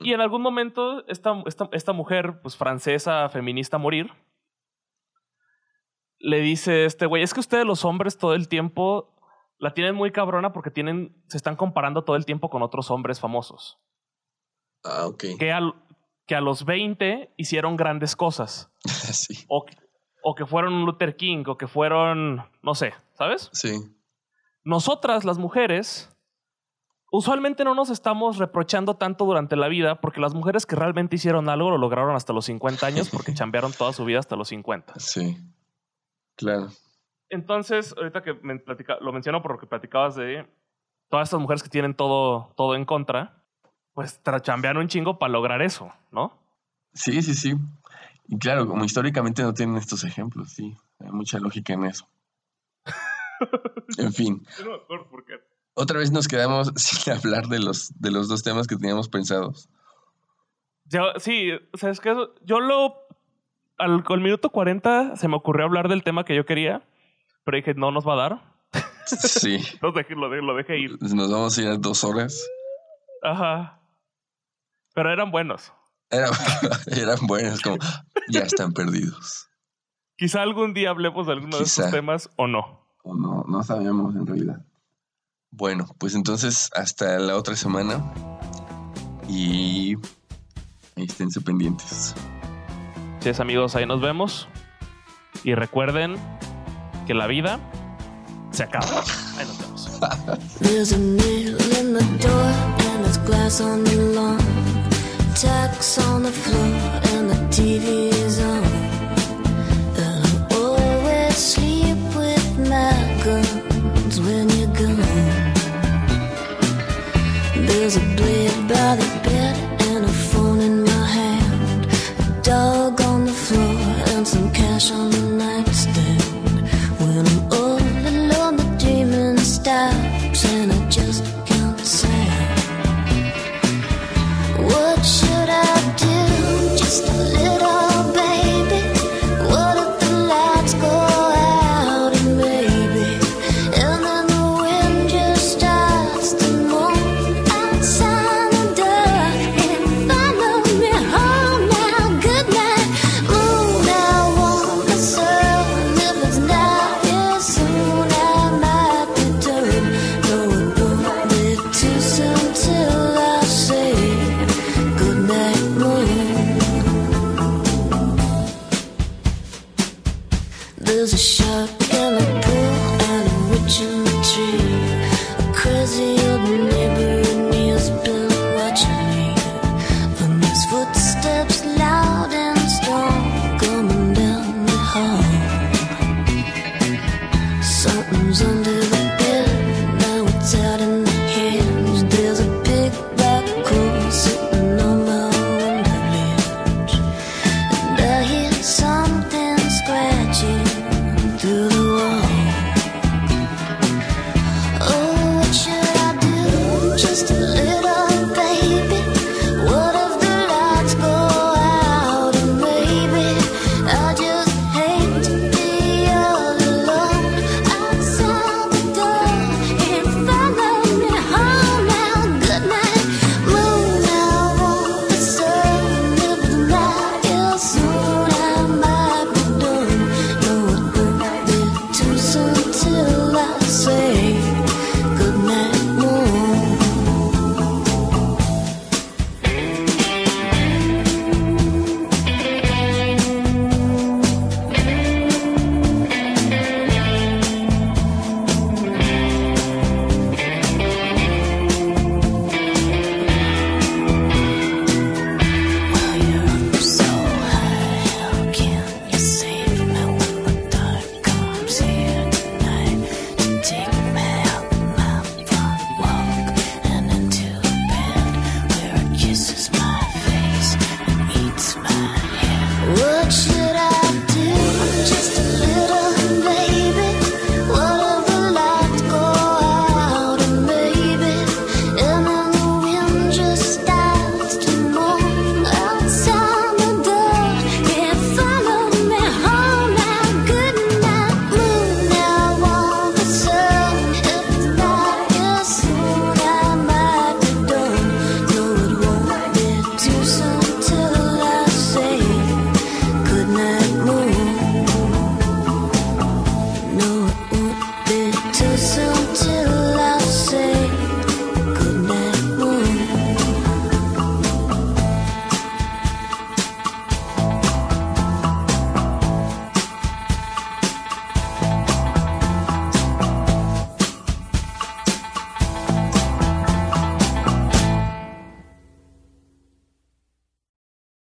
Y en algún momento esta, esta, esta mujer, pues francesa, feminista, a morir, le dice este güey, es que ustedes los hombres todo el tiempo la tienen muy cabrona porque tienen, se están comparando todo el tiempo con otros hombres famosos. Ah, ok. Que, al, que a los 20 hicieron grandes cosas. sí. O, o que fueron Luther King, o que fueron, no sé, ¿sabes? Sí. Nosotras, las mujeres, usualmente no nos estamos reprochando tanto durante la vida porque las mujeres que realmente hicieron algo lo lograron hasta los 50 años porque chambearon toda su vida hasta los 50. Sí. Claro. Entonces, ahorita que me platica, lo menciono por lo que platicabas de todas estas mujeres que tienen todo, todo en contra, pues chambean un chingo para lograr eso, ¿no? Sí, sí, sí. Y claro, como históricamente no tienen estos ejemplos, sí. Hay mucha lógica en eso. en fin. Otra vez nos quedamos sin hablar de los, de los dos temas que teníamos pensados. Yo, sí, o sea, es que yo lo. Al, al minuto 40 se me ocurrió hablar del tema que yo quería, pero dije, no nos va a dar. Sí. lo, dejé, lo, lo dejé ir. Nos vamos a ir a dos horas. Ajá. Pero eran buenos. Eran, eran buenos, como ya están perdidos. Quizá algún día hablemos de alguno de esos temas o no. O no, no sabemos en realidad. Bueno, pues entonces hasta la otra semana y esténse pendientes. Sí, amigos, ahí nos vemos. Y recuerden que la vida se acaba. Ahí nos vemos. There's a nail in the door and there's glass on the lawn. Tacks on the floor and the TV is on. And I always sleep with my guns when you're gone. There's a blade by the bed and a phone in my hand. A dog on the floor and some cash on the There's